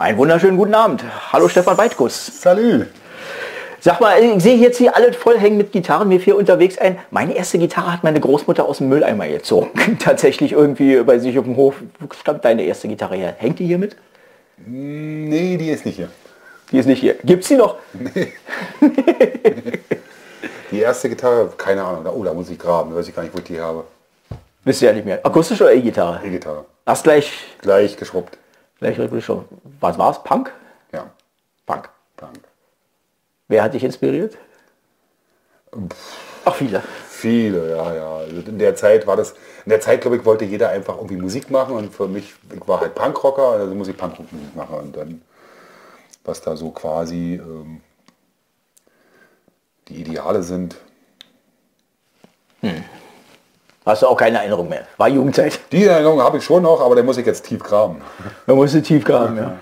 Einen wunderschönen guten Abend. Hallo Stefan Weitkus. Salü. Sag mal, ich sehe jetzt hier alle voll hängen mit Gitarren, mir vier unterwegs ein. Meine erste Gitarre hat meine Großmutter aus dem Mülleimer gezogen. Tatsächlich irgendwie bei sich auf dem Hof. Wo stammt deine erste Gitarre her? Hängt die hier mit? Nee, die ist nicht hier. Die ist nicht hier. Gibt's die noch? Die erste Gitarre, keine Ahnung. Oh, da muss ich graben. Weiß ich gar nicht, wo ich die habe. Wisst ihr ja nicht mehr. Akustisch oder E-Gitarre? E-Gitarre. Hast gleich, Gleich geschrubbt. Richtig schon. Was war's? Punk? Ja. Punk. Dank. Wer hat dich inspiriert? Ach, viele. Viele, ja, ja. Also in der Zeit war das, in der Zeit, glaube ich, wollte jeder einfach irgendwie Musik machen und für mich, ich war halt Punkrocker, also muss ich Punkrock-Musik machen und dann, was da so quasi ähm, die Ideale sind, Hast du auch keine Erinnerung mehr. War Jugendzeit. die Erinnerung habe ich schon noch, aber da muss ich jetzt tief graben. Man musste tief graben, ja.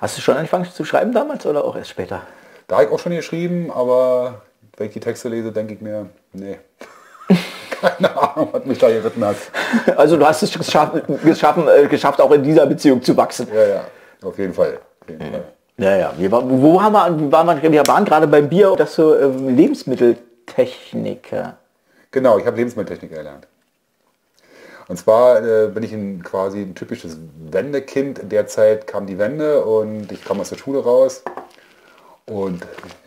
Hast du schon angefangen zu schreiben damals oder auch erst später? Da habe ich auch schon geschrieben, aber wenn ich die Texte lese, denke ich mir, nee. Keine Ahnung, was mich da geritten hat. Also du hast es geschafft, geschaffen, äh, geschafft, auch in dieser Beziehung zu wachsen. Ja, ja, auf jeden Fall. Auf jeden Fall. Ja, ja. Wir, war- wo haben wir, waren wir, wir waren gerade beim Bier, das so äh, Lebensmitteltechniker. Genau, ich habe Lebensmitteltechnik gelernt. Und zwar äh, bin ich ein, quasi ein typisches Wendekind. In der Zeit kam die Wende und ich kam aus der Schule raus. Und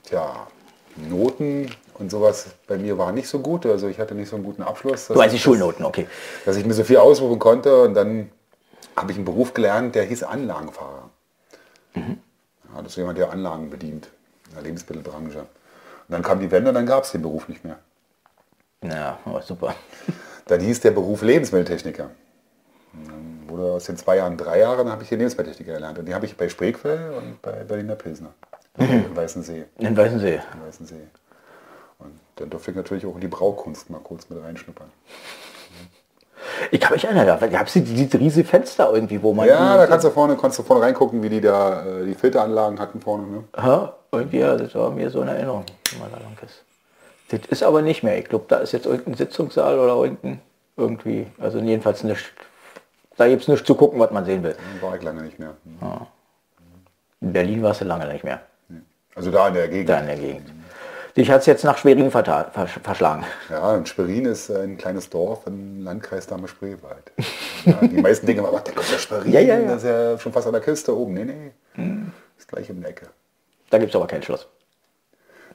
ja, Noten und sowas bei mir war nicht so gut. Also ich hatte nicht so einen guten Abschluss. Du meinst die Schulnoten, okay. dass ich mir so viel aussuchen konnte und dann habe ich einen Beruf gelernt, der hieß Anlagenfahrer. Ja, das ist jemand, der Anlagen bedient in der Lebensmittelbranche. Und dann kam die Wende und dann gab es den Beruf nicht mehr. Ja, aber super. Dann hieß der Beruf Lebensmitteltechniker. Und dann wurde aus den zwei Jahren drei Jahre, dann habe ich hier Lebensmitteltechniker gelernt. Und die habe ich bei Spreequell und bei Berliner Pilsner. Im Weißen See. In Weißensee. Im Weißen See. Und dann durfte ich natürlich auch in die Braukunst mal kurz mit reinschnuppern. Ich kann mich erinnern, da gab es diese riesige Fenster irgendwie, wo man... Ja, da kannst du vorne, kannst du vorne reingucken, wie die da äh, die Filteranlagen hatten vorne. Ne? Ja, irgendwie, ja, das war mir so eine Erinnerung, wenn man da lang ist. Das ist aber nicht mehr. Ich glaube, da ist jetzt irgendein Sitzungssaal oder irgendein, irgendwie, also jedenfalls nicht, da gibt es nichts zu gucken, was man sehen will. War ich lange nicht mehr. In Berlin warst du lange nicht mehr, Also da in der Gegend. da in der Gegend. Dich hat es jetzt nach Schwerin verschlagen. Ja, und Schwerin ist ein kleines Dorf im Landkreis Dahme-Spreewald. Ja, die meisten denken immer, "Ach, da kommt der Schwerin, Ja, ja, ja. das ist ja schon fast an der Küste oben. Nee, nee, ist gleich um die Ecke. Da gibt es aber kein Schloss.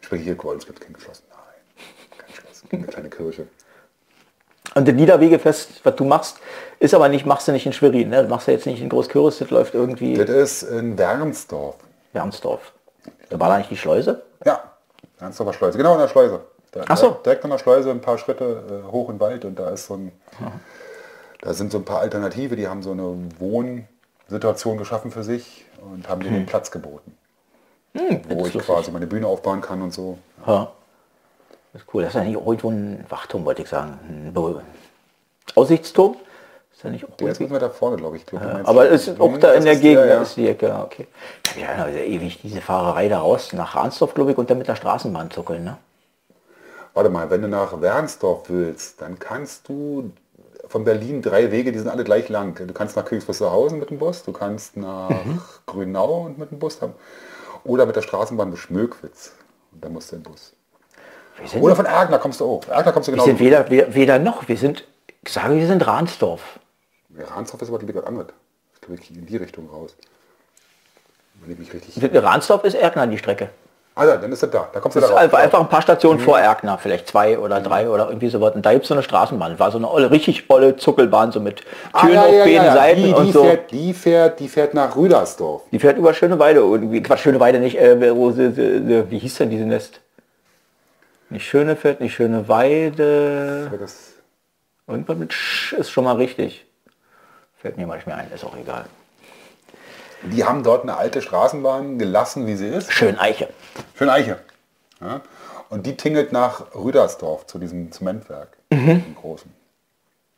Sprich hier, Kreuz gibt kein Schloss. Eine kleine Kirche. Und das Niederwegefest, was du machst, ist aber nicht, machst du nicht in Schwerin. Ne? Das machst du jetzt nicht in Großkürbis, das läuft irgendwie Das ist in Wernsdorf. Wermsdorf. Da war da nicht die Schleuse? Ja, Wernsdorfer Schleuse. Genau in der Schleuse. Da, Ach so. direkt- an der Schleuse, ein paar Schritte äh, hoch in den Wald und da ist so ein, da sind so ein paar Alternative, die haben so eine Wohnsituation geschaffen für sich und haben Hm. den Platz geboten. wo ich quasi meine Bühne aufbauen kann und so. Ja. Das ist cool. Das ist ja nicht irgendwo ein Wachturm, wollte ich sagen. Ein Aussichtsturm? Ist ja nicht auch Der ist nicht mehr da vorne, glaube ich. glaub, meinst- Aber es ist auch da in der Gegend, der, ja. ist die Ecke, ja, okay. Ja, also ewig diese Fahrerei da raus nach Ransdorf, glaube ich, und dann mit der Straßenbahn zuckeln, ne? Warte mal, wenn du nach Wernsdorf willst, dann kannst du von Berlin drei Wege, die sind alle gleich lang. Du kannst nach Königs Wusterhausen mit dem Bus, du kannst nach Mhm. Grünau und mit dem Bus haben. Oder mit der Straßenbahn bis Schmöckwitz. Und dann musst du den Bus. Wir Oder von Ergner kommst du auch. Ergner kommst du wir genau. sind weder, wir- weder noch, wir sind, ich sage, wir sind Ransdorf. Ja, Ransdorf ist aber die was anderes. Ich glaube, ich in die Richtung raus. Wenn ich mich richtig. Ransdorf ist Erkner die Strecke. Ah, ja, dann ist das da. Da kommst du da raus. einfach, ein paar Stationen Mhm. vor Erkner, vielleicht zwei oder drei oder irgendwie sowas. Und da gibt es so eine Straßenbahn. War so eine olle, richtig olle Zuckelbahn, so mit Ah, Türen ja, auf ja, beiden ja. Seiten Die, und die, so. fährt, die, fährt, die fährt nach Rüdersdorf. Die fährt über Schöneweide irgendwie. Quatsch, Schöneweide nicht, äh, wo wie hieß denn diese Nest? Nicht Schönefeld, nicht Schöneweide. Das, Irgendwas mit Sch ist schon mal richtig. Fällt mir manchmal ein, ist auch egal. die haben dort eine alte Straßenbahn gelassen, wie sie ist. Schön Eiche. Schön Eiche. Ja? Und die tingelt nach Rüdersdorf zu diesem Zementwerk. Mhm. Dem großen.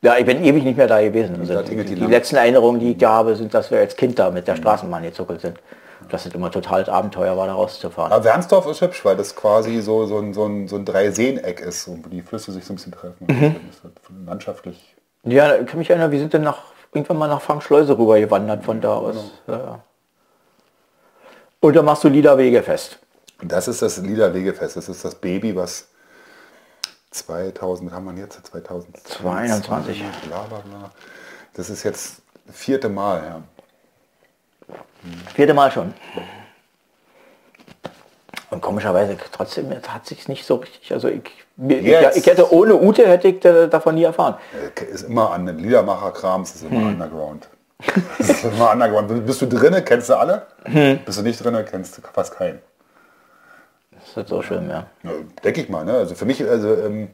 Ja, ich bin ewig nicht mehr da gewesen. Also die, die die letzten Erinnerungen, die ich da habe, sind, dass wir als Kind da mit der Straßenbahn gezuckelt sind. Das ist immer totales Abenteuer war, da rauszufahren. Aber Wernsdorf ist hübsch, weil das quasi so, so ein, so ein, so ein Dreiseeneck ist, wo die Flüsse sich so ein bisschen treffen. Mhm. Halt landschaftlich. Ja, ich kann mich erinnern, wir sind dann nach, irgendwann mal nach Frankschleuse rüber gewandert von da aus. Ja, ja. Und dann machst du Lieder Wegefest. Das ist das Lieder Wegefest. Das ist das Baby, was 2000, was haben wir jetzt? 2022. Bla, bla, bla. Das ist jetzt vierte Mal, ja. Vierte Mal schon. Und komischerweise trotzdem hat sich nicht so richtig. Also ich, ich, ich hätte ohne Ute hätte ich davon nie erfahren. Ist immer an den Liedermacher-Krams, ist immer Underground. Das ist immer Underground. Bist du drinne, kennst du alle? Bist du nicht drinne, kennst du fast keinen. Das ist so schlimm, ja. Ja, Denke ich mal. Ne? Also für mich, also ähm,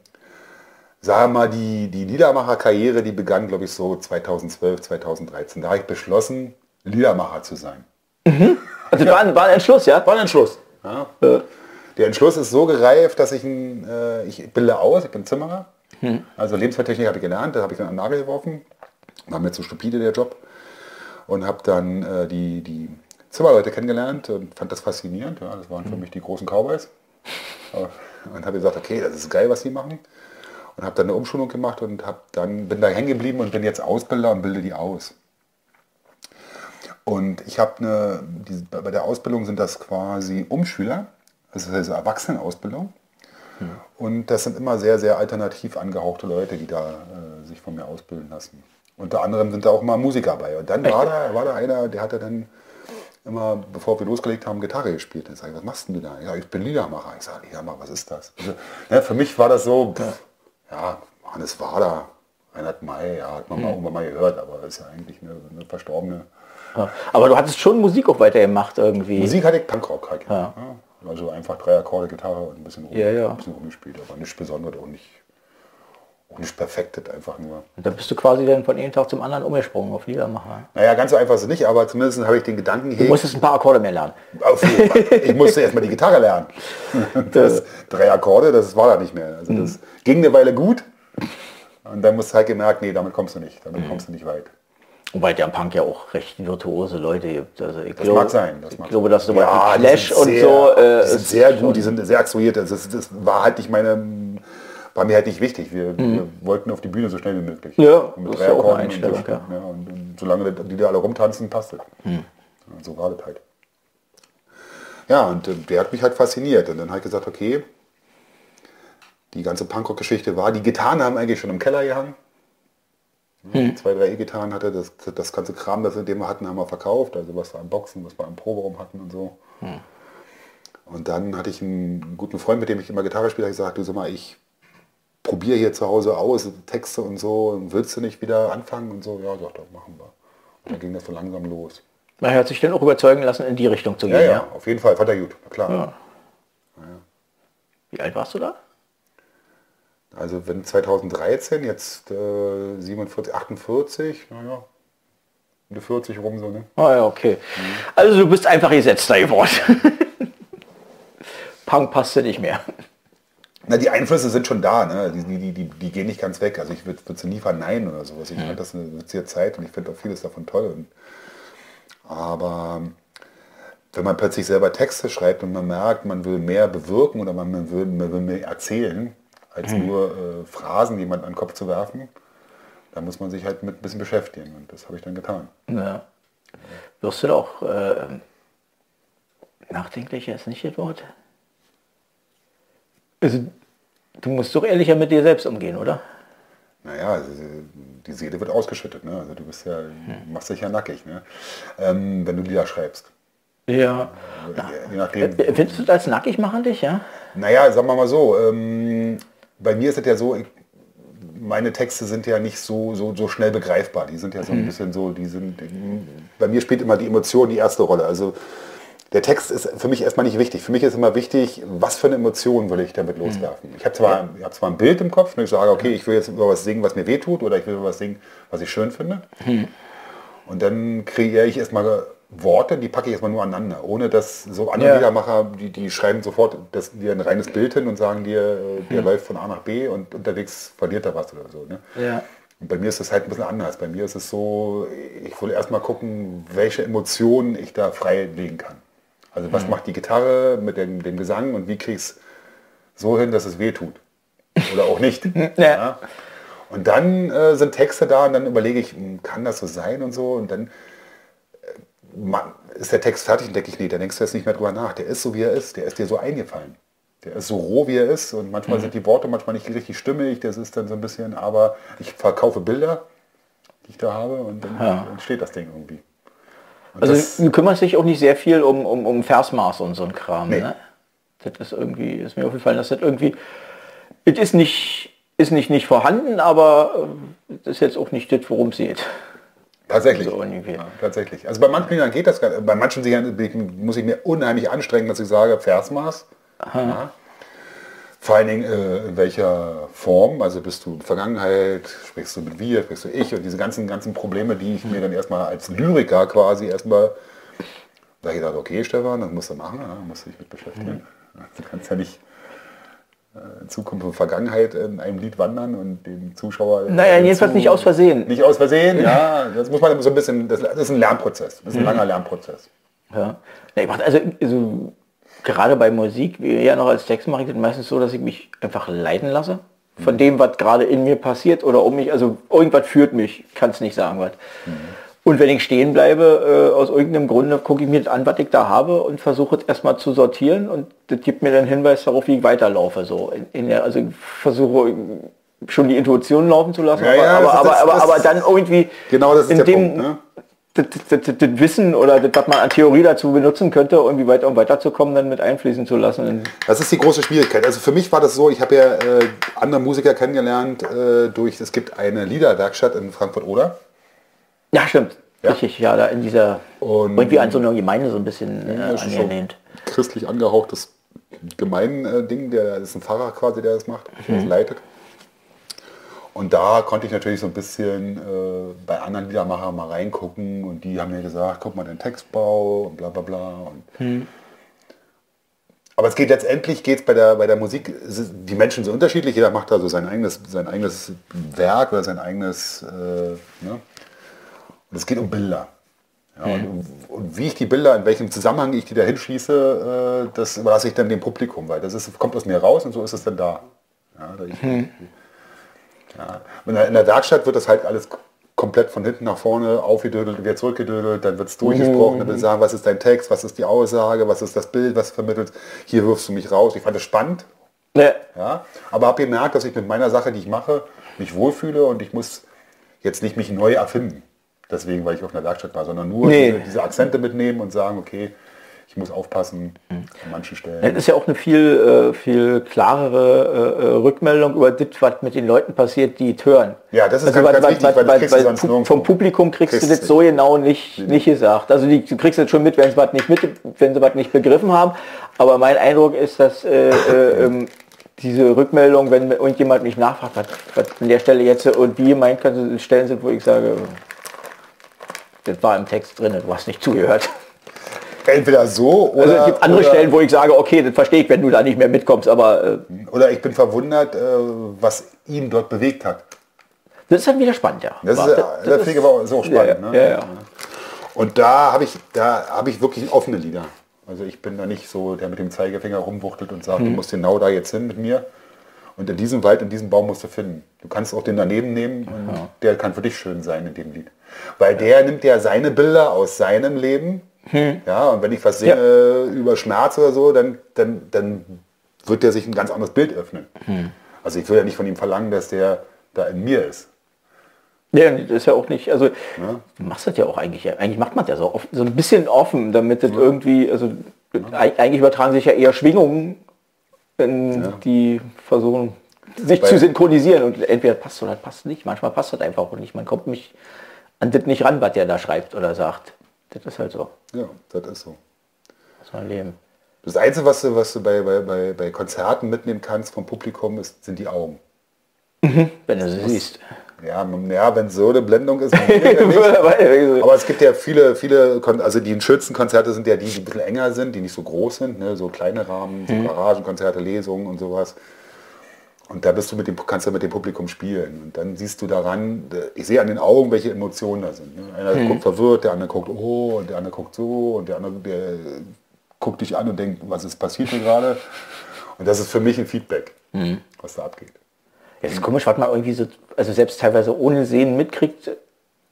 sagen wir mal, die, die Liedermacher-Karriere, die begann, glaube ich, so 2012, 2013. Da habe ich beschlossen, Liedermacher zu sein. Also war, ein- war ein Entschluss, ja? War ein Entschluss. Ja. Der Entschluss ist so gereift, dass ich, ein, äh, ich bilde aus, ich bin Zimmerer. Also Lebensmitteltechnik habe ich gelernt, da habe ich dann an den Nagel geworfen. War mir zu stupide der Job. Und habe dann äh, die, die Zimmerleute kennengelernt und fand das faszinierend. Ja, das waren für mich die großen Cowboys. Und habe gesagt, okay, das ist geil, was die machen. Und habe dann eine Umschulung gemacht und hab dann, bin da hängen geblieben und bin jetzt Ausbilder und bilde die aus. Und ich habe eine, diese, bei der Ausbildung sind das quasi Umschüler, also das eine Erwachsenenausbildung. Und das sind immer sehr, sehr alternativ angehauchte Leute, die da äh, sich von mir ausbilden lassen. Unter anderem sind da auch mal Musiker bei. Und dann war da, war da einer, der hatte dann immer, bevor wir losgelegt haben, Gitarre gespielt. Und ich sage, was machst denn du da? Ja, ich bin Liedermacher. Ich sage, Liedermacher, was ist das? Also, ne, für mich war das so, pff, ja, Hannes Wader, Reinhard May, ja, hat man mal irgendwann mal gehört, aber ist ja eigentlich eine, eine verstorbene ja. Aber du hattest schon Musik auch weitergemacht irgendwie. Musik hatte ich Punkrock halt. Ja. Also einfach drei Akkorde, Gitarre und ein bisschen, rum, Ja, ja. ein bisschen rumgespielt, aber nichts Besonderes und nicht, auch nicht perfektet, einfach nur. Und da bist du quasi dann von einem Tag zum anderen umgesprungen auf Liedermacher. Naja, ganz so einfach ist es nicht, aber zumindest habe ich den Gedanken, Du hey, musstest ein paar Akkorde mehr lernen. auf jeden Fall, ich musste erstmal die Gitarre lernen. Das, drei Akkorde, das war da nicht mehr. Also das ging eine Weile gut und dann musst du halt gemerkt, nee, damit kommst du nicht, damit kommst du nicht weit. Wobei der Punk ja auch recht virtuose Leute gibt. Also ich Das glaube, mag sein. Das ich mag glaube, dass du bei die Clash und sehr, so... Äh, die sind sehr gut, die sind sehr aktuiert. Das, ist- das war halt nicht meine, war mir halt nicht wichtig. Wir, wir wollten auf die Bühne so schnell wie möglich. Mhm. Ja, Und das ist ja auch eine und Einstellung, so, ja. Mhm. ja, und, und solange die da alle rumtanzen, passt es. Ja, so war das halt. Ja, und äh, der hat mich halt fasziniert. Und dann habe ich gesagt, okay, die ganze Punkrock-Geschichte war, die Gitarren haben eigentlich schon im Keller gehangen. Hm. Zwei, drei E-Gitarren hatte, das, das ganze Kram, das wir wir hatten, haben wir verkauft. Also was wir am Boxen, was wir im Proberaum hatten und so. Hm. Und dann hatte ich einen guten Freund, mit dem ich immer Gitarre spiele, ich gesagt, du sag mal, ich probiere hier zu Hause aus, Texte und so, und willst du nicht wieder anfangen und so? Ja, sagt er, machen wir. Und dann ging das so langsam los. man hat sich dann auch überzeugen lassen, in die Richtung zu gehen. Ja, Ja, ja, auf jeden Fall, fand er gut, klar. Ja. Wie alt warst du da? Also wenn 2013, jetzt äh, 47, 48, naja, die 40 rum so, ne? Ah ja, okay. Also du bist einfach gesetzter geworden. Punk passte nicht mehr. Na, die Einflüsse sind schon da, ne? die, die, die, die gehen nicht ganz weg. Also ich würde würd sie nie verneinen oder sowas. Ich fand das eine witzige Zeit und ich finde auch vieles davon toll. Und, aber wenn man plötzlich selber Texte schreibt und man merkt, man will mehr bewirken oder man will, man will mehr erzählen, als nur äh, Phrasen jemand an den Kopf zu werfen, dann muss man sich halt mit ein bisschen beschäftigen. Und das habe ich dann getan. Ja. Wirst du doch äh, nachdenklicher ist nicht das Wort? Also, du musst doch ehrlicher mit dir selbst umgehen, oder? Naja, also die Seele wird ausgeschüttet. Ne? Also du bist ja, machst dich ja nackig, ne? ähm, wenn du Lieder schreibst. Ja. Je nachdem. Äh, Findest du das nackig machen dich, ja? Naja, sagen wir mal so, ähm, bei mir ist es ja so, meine Texte sind ja nicht so, so, so schnell begreifbar. Die sind ja so ein bisschen so, die sind, bei mir spielt immer die Emotion die erste Rolle. Also der Text ist für mich erstmal nicht wichtig. Für mich ist immer wichtig, was für eine Emotion will ich damit loswerfen. Ich habe zwar, ich hab zwar ein Bild im Kopf und ich sage, okay, ich will jetzt über was singen, was mir wehtut oder ich will über was singen, was ich schön finde. Und dann kreiere ich erstmal Worte, die packe ich erstmal nur aneinander, ohne dass so andere Ja. Liedermacher, die, die schreiben sofort das, dir ein reines Bild hin und sagen dir, äh, der läuft von A nach B und unterwegs verliert er was oder so. Ne? Ja. Und bei mir ist das halt ein bisschen anders. Bei mir ist es so, ich will erstmal gucken, welche Emotionen ich da freilegen kann. Also was macht die Gitarre mit dem, dem Gesang und wie krieg ich es so hin, dass es weh tut. Oder auch nicht. ja. Und dann äh, sind Texte da und dann überlege ich, hm, kann das so sein und so. Und dann man, ist der Text fertig und denke ich, nee, da denkst du jetzt nicht mehr drüber nach. Der ist so, wie er ist. Der ist dir so eingefallen. Der ist so roh, wie er ist. Und manchmal Mhm. sind die Worte manchmal nicht richtig stimmig. Das ist dann so ein bisschen, aber ich verkaufe Bilder, die ich da habe und dann Ja. entsteht das Ding irgendwie. Und Also du kümmerst dich auch nicht sehr viel um, um, um Versmaß und so ein Kram. Nee. Ne? Das ist irgendwie, ist mir aufgefallen, dass das irgendwie, es ist nicht, ist nicht, nicht vorhanden, aber äh, das ist jetzt auch nicht das, worum es geht. Tatsächlich. so. Ja, tatsächlich. Also bei manchen Liedern geht das gar. Bei manchen Liedern muss ich mir unheimlich anstrengen, dass ich sage, Versmaß. Ja. Vor allen Dingen äh, in welcher Form, also bist du Vergangenheit, sprichst du mit wir, sprichst du ich und diese ganzen, ganzen Probleme, die ich mir dann erstmal als Lyriker quasi erstmal, da ich gedacht, okay Stefan, das musst du machen, ja, musst du dich mit beschäftigen. Du kannst ja nicht in Zukunft und Vergangenheit in einem Lied wandern und den Zuschauer... Naja, äh, jedenfalls zu- nicht aus Versehen. Nicht aus Versehen, ja, das muss man so ein bisschen, das, ist ein Lernprozess, das ist ein langer Lernprozess. Ja. Also, also gerade bei Musik, wie ja noch als Text mache ich das meistens so, dass ich mich einfach leiten lasse. Von dem, was gerade in mir passiert oder um mich, also irgendwas führt mich, kann es nicht sagen, was. Und wenn ich stehen bleibe, äh, aus irgendeinem Grunde gucke ich mir das an, was ich da habe und versuche es erstmal zu sortieren und das gibt mir dann Hinweis darauf, wie ich weiterlaufe. So in, in der, also ich versuche schon die Intuition laufen zu lassen, Ja, ja, aber, aber, das- aber, das- aber dann irgendwie Genau das ist in der dem, Punkt. Ne? das, das, das, das Wissen oder das, was man an Theorie dazu benutzen könnte, irgendwie weiter um weiterzukommen, dann mit einfließen zu lassen. Das ist die große Schwierigkeit. Also für mich war das so, ich habe ja äh, andere Musiker kennengelernt äh, durch, es gibt eine Liederwerkstatt in Frankfurt-Oder. Ja, stimmt. Ja. Richtig, ja, da in dieser, Und- irgendwie an so einer Gemeinde so ein bisschen äh, ist so angelehnt. christlich angehauchtes Gemeinding, der das ist ein Pfarrer quasi, der das macht, der das leitet. Und da konnte ich natürlich so ein bisschen äh, bei anderen Liedermachern mal reingucken und die haben mir gesagt, guck mal den Textbau und bla bla bla. Und Aber es geht letztendlich geht's bei der bei der Musik, die Menschen sind unterschiedlich, jeder macht da so sein eigenes, sein eigenes Werk oder sein eigenes, äh, ne? Und es geht um Bilder. Ja, und, und wie ich die Bilder, in welchem Zusammenhang ich die da hinschieße, äh, das überlasse ich dann dem Publikum, weil das ist, kommt aus mir raus und so ist es dann da. Ja, da ich, ja. In, der, Werkstatt wird das halt alles komplett von hinten nach vorne aufgedödelt, wieder zurückgedödelt, dann wird es durchgesprochen, dann wird sagen, was ist dein Text, was ist die Aussage, was ist das Bild, was vermittelt, hier wirfst du mich raus. Ich fand es spannend, Ja, ja, aber habe gemerkt, dass ich mit meiner Sache, die ich mache, mich wohlfühle und ich muss jetzt nicht mich neu erfinden. Deswegen, weil ich auf einer Werkstatt war, sondern nur Nee. diese, diese Akzente mitnehmen und sagen, okay, ich muss aufpassen an manchen das Stellen. ist ja auch eine viel, äh, viel klarere äh, äh, Rückmeldung über das, was mit den Leuten passiert, die es hören. Ja, das ist also, ganz- ganz wichtig, weil das du weil sonst pu-. Vom Publikum kriegst, Kriegst du das so genau nicht, nicht gesagt. Also die, du kriegst das schon mit, wenn sie was nicht mit, wenn sie was nicht begriffen haben. Aber mein Eindruck ist, dass äh, äh, ähm, diese Rückmeldung, wenn irgendjemand mich nachfragt, was, was an der Stelle jetzt und wie meint, kann es Stellen sind, wo ich sage, das war im Text drin, du hast nicht zugehört. Entweder so oder, Also es gibt andere oder, Stellen, wo ich sage, okay, das verstehe ich, wenn du da nicht mehr mitkommst, aber äh, oder ich bin verwundert, äh, was ihn dort bewegt hat. das ist dann wieder spannend, ja. Das, Aber ist, das, finde ich aber so spannend. ja, ne? ja, ja. Und da habe ich, da habe ich wirklich offene Lieder. Also ich bin da nicht so, der mit dem Zeigefinger rumwuchtelt und sagt, du musst genau da jetzt hin mit mir. Und in diesem Wald, in diesem Baum musst du finden. Du kannst auch den daneben nehmen und der kann für dich schön sein in dem Lied. Weil der nimmt ja seine Bilder aus seinem Leben. Ja, und wenn ich was singe über Schmerz oder so, dann, dann, dann wird der sich ein ganz anderes Bild öffnen. Also ich will ja nicht von ihm verlangen, dass der da in mir ist. Ja, das ist ja auch nicht, also du machst das ja auch eigentlich, eigentlich macht man das ja so, offen, so ein bisschen offen, damit das irgendwie, also eig- eigentlich übertragen sich ja eher Schwingungen, wenn die versuchen, sich Weil- zu synchronisieren und entweder passt oder passt nicht, manchmal passt das einfach auch nicht, man kommt nicht an das nicht ran, was der da schreibt oder sagt. Das ist halt so, Ja, das ist so. das war Leben. Das Einzige, was du, was du bei, bei, bei, Konzerten mitnehmen kannst vom Publikum, ist, sind die Augen. Wenn du sie siehst. Ja, ja wenn so eine Blendung ist. Aber es gibt ja viele, viele, Kon also die schönsten Konzerte sind ja die, die ein bisschen enger sind, die nicht so groß sind, ne? so kleine Rahmen, so Garagenkonzerte, Lesungen und sowas. Und da bist du mit dem, kannst du mit dem Publikum spielen. Und dann siehst du daran, äh, ich sehe an den Augen, welche Emotionen da sind. Ne? Einer guckt verwirrt, der andere guckt, oh, und der andere guckt so, und der andere, der guckt dich an und denkt, was ist passiert hier gerade? Und das ist für mich ein Feedback, was da abgeht. Ja, das ist komisch, was man irgendwie so, also selbst teilweise ohne Sehen mitkriegt,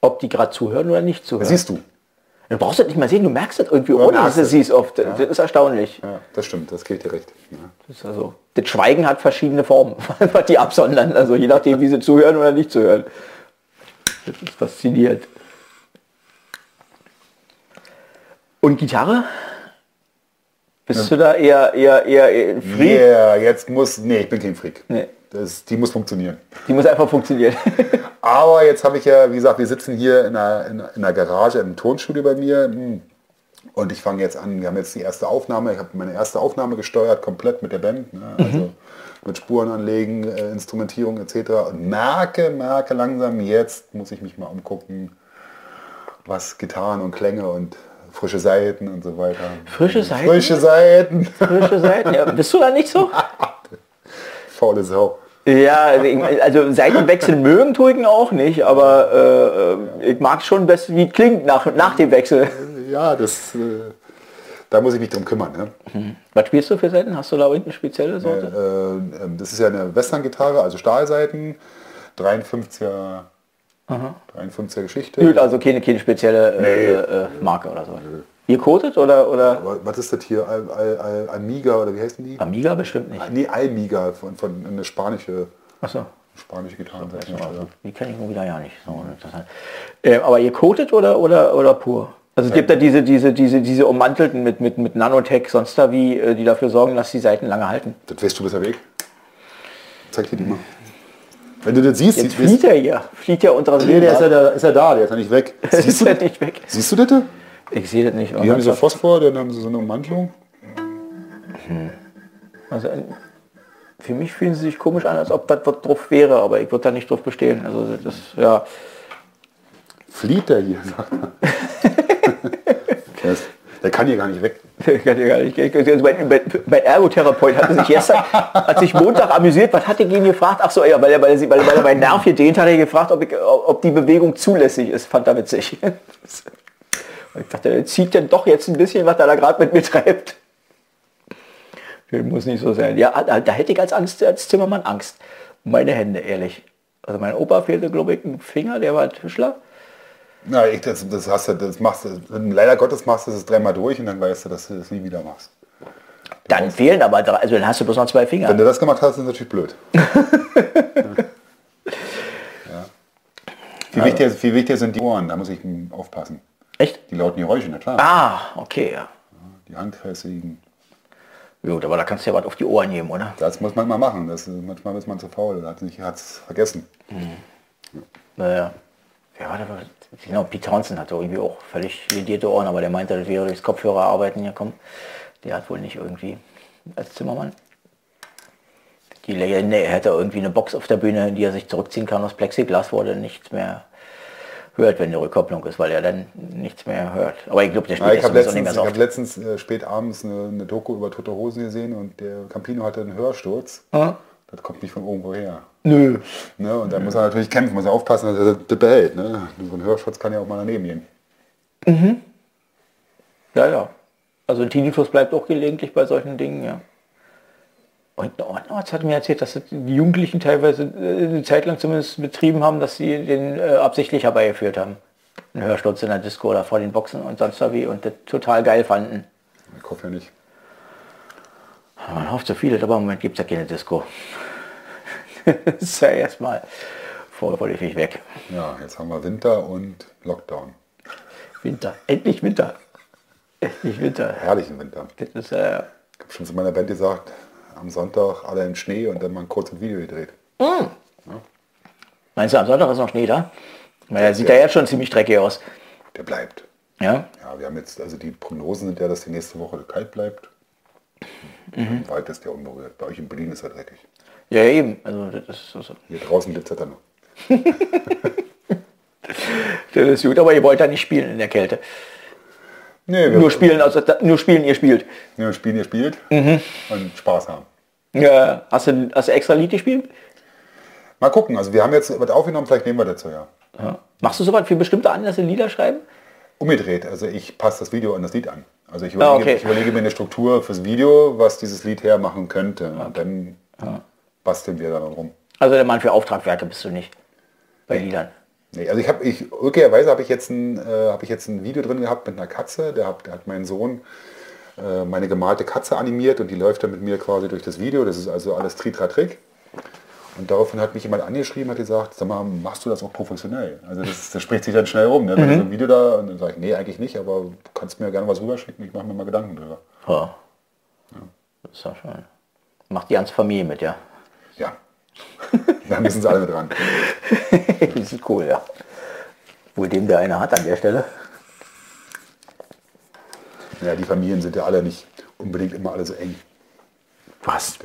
ob die gerade zuhören oder nicht zuhören. Siehst du. Du brauchst das nicht mal sehen, du merkst das irgendwie, ohne dass du es. siehst oft. Das ist erstaunlich. Ja, das stimmt, das geht dir recht. Ja. Das, also, das Schweigen hat verschiedene Formen, was die absondern. Also je nachdem, wie sie zuhören oder nicht zuhören. Das ist faszinierend. Und Gitarre? Bist du da eher, eher, eher, eher free? Yeah, jetzt muss, nee, ich bin kein Freak. Nee. Das, die muss funktionieren. Die muss einfach funktionieren. Aber jetzt habe ich ja, wie gesagt, wir sitzen hier in einer, in, in einer Garage, im Tonstudio bei mir. hm, Und ich fange jetzt an, wir haben jetzt die erste Aufnahme, ich habe meine erste Aufnahme gesteuert, komplett mit der Band. Ne? Also mit Spuren anlegen, äh, Instrumentierung etc. Und merke, merke langsam, jetzt muss ich mich mal umgucken, was Gitarren und Klänge und frische Seiten und so weiter. Frische Saiten? Frische Seiten. Frische Seiten? Ja, bist du da nicht so? Faule Sau. Ja, also Seitenwechsel mögen ihn auch nicht, aber äh, ich mag schon best, wie es klingt nach, nach dem Wechsel. Ja, das, äh, da muss ich mich drum kümmern. Ne? Was spielst du für Seiten? Hast du da irgendeine spezielle Sorte? Äh, ähm, das ist ja eine Western-Gitarre, also Stahlseiten, 53er, 53er Geschichte. Nö, also keine, keine spezielle äh, Nee. äh, Marke oder so. Ihr codet oder, oder Aber Was ist das hier? Al, Al, Al, Amiga oder wie heißen die? Amiga bestimmt nicht. Nee, Almiga von, von eine spanische, Achso, spanische Gitarre. die kenne ich nun wieder ja nicht. So. Äh, aber ihr codet oder, oder, oder pur? Also es gibt da diese, diese, diese, diese ummantelten mit, mit, mit Nanotech, sonst da wie, äh, die dafür sorgen, dass die Seiten lange halten. Das weißt du besser weg. Zeig dir die mal. Wenn du das siehst, Jetzt siehst flieht er hier. Flieht ja unter das nee, der ist ja, da, ist ja da, der ist ja nicht weg. Ist Siehst du, ja das? nicht weg. siehst du das? Ich sehe das nicht. Die haben so Phosphor, dann haben sie so eine Ummantelung. Also, äh, für mich fühlen sie sich komisch an, als ob das was drauf wäre, aber ich würde da nicht drauf bestehen. Also das ja. Flieht der hier, sagt er. der, der kann hier gar nicht weg. Kann gar nicht- also mein, mein, mein Ergotherapeut hatte sich gestern, hat sich Montag amüsiert, was hatte ich ihn gefragt? Ach so, ja, weil er, weil er, weil, er meinen Nerv gedehnt hat, hat er gefragt, ob, ich, ob die Bewegung zulässig ist. Fand er witzig. Ich dachte, er zieht denn doch jetzt ein bisschen, was er da gerade mit mir treibt. Das muss nicht so sein. Ja, da, da hätte ich als, Angst, als Zimmermann Angst. Meine Hände, ehrlich. Also mein Opa fehlte, glaube ich, ein Finger, der war Tischler. Na, ich, das, das hast du, das machst du, leider Gottes machst du das dreimal durch und dann weißt du, dass du das nie wieder machst. Dann fehlen aber drei, also dann hast du bloß noch zwei Finger. Wenn du das gemacht hast, ist das natürlich blöd. ja. viel, wichtiger, viel wichtiger sind die Ohren, da muss ich aufpassen. Echt? Die lauten Geräusche, na klar. Ah, okay, ja. Die Handkreisigen. Gut, aber da kannst du ja was auf die Ohren nehmen, oder? Das muss man mal machen. Das, manchmal ist man zu faul, hat es vergessen. Naja. Ja, da war, genau, Pete Townsend hatte irgendwie auch völlig ledierte Ohren, aber der meinte, das wäre durchs Kopfhörerarbeiten gekommen. Der hat wohl nicht irgendwie als Zimmermann. Die Legende, er hätte irgendwie eine Box auf der Bühne, in die er sich zurückziehen kann aus Plexiglas, wo dann nichts mehr hört, wenn die Rückkopplung ist, weil er dann nichts mehr hört. Aber ich glaube, der spielt Ja, ich habe letztens, ich hab letztens äh, spät abends eine, eine Doku über Tote Hosen gesehen und der Campino hatte einen Hörsturz. Ah. Das kommt nicht von irgendwo her. Nö. Ne? Und da muss er natürlich kämpfen, muss er aufpassen, dass er das behält. Ne? So ein Hörschutz kann ja auch mal daneben gehen. Ja, ja. Also Tinnitus bleibt auch gelegentlich bei solchen Dingen, ja. Und ein Arzt hat mir erzählt, dass die Jugendlichen teilweise äh, eine Zeit lang zumindest betrieben haben, dass sie den äh, absichtlich herbeigeführt haben. Einen Hörsturz in der Disco oder vor den Boxen und sonst wie und das total geil fanden. Ich hoffe ja nicht. Man hofft so viele, aber im Moment gibt es ja keine Disco. das ist ja erstmal vorläufig weg. Ja, jetzt haben wir Winter und Lockdown. Winter, endlich Winter. Endlich Winter. Herrlichen Winter. Das ist, äh, Ich habe schon zu meiner Band gesagt, am Sonntag alle im Schnee und dann mal ein kurzes Video gedreht. meinst du, am Sonntag ist noch Schnee da? Weil er sieht ja jetzt schon ziemlich dreckig aus. Der bleibt. Ja? Ja, wir haben jetzt, also die Prognosen sind ja, dass die nächste Woche kalt bleibt. Mhm. Im Wald ist der unberührt. Bei euch in Berlin ist er dreckig. Ja, eben. Also so-. Hier draußen glitzert er noch. das ist gut, aber ihr wollt da nicht spielen in der Kälte. Nee, Nur spielen, also nur spielen, ihr spielt. Ja, spielen, ihr spielt Mhm. und Spaß haben. Ja, hast du, hast du extra Lied gespielt? Mal gucken, also wir haben jetzt was aufgenommen, vielleicht nehmen wir dazu ja. Ja. Machst du sowas für bestimmte Anlässe Lieder schreiben? Umgedreht, also ich passe das Video an das Lied an. Also ich überlege, Ah, okay. ich überlege mir eine Struktur fürs Video, was dieses Lied hermachen könnte. Und dann basteln wir daran rum. Also der Mann für Auftragwerke bist du nicht. Bei Liedern. Nee, also ich habe, ich, irrgeherweise habe ich, jetzt ein, äh, hab ich jetzt ein Video drin gehabt mit einer Katze. Der hat, der hat mein Sohn äh, meine gemalte Katze animiert und die läuft dann mit mir quasi durch das Video. Das ist also alles Tritra-Trick. Und daraufhin hat mich jemand angeschrieben, hat gesagt, sag mal, machst du das auch professionell? Also das, das spricht sich dann schnell rum. Ne? Wenn Mhm. so ein Video da, und dann sage ich, nee, eigentlich nicht, aber du kannst mir gerne was rüberschicken, ich mache mir mal Gedanken drüber. Ja. Das ist ja schön. Macht die ganze Familie mit, ja. Ja. Da müssen sie alle mit dran. das ist cool, ja. Wohl dem, der eine hat an der Stelle. Ja, die Familien sind ja alle nicht unbedingt immer alle so eng. Was?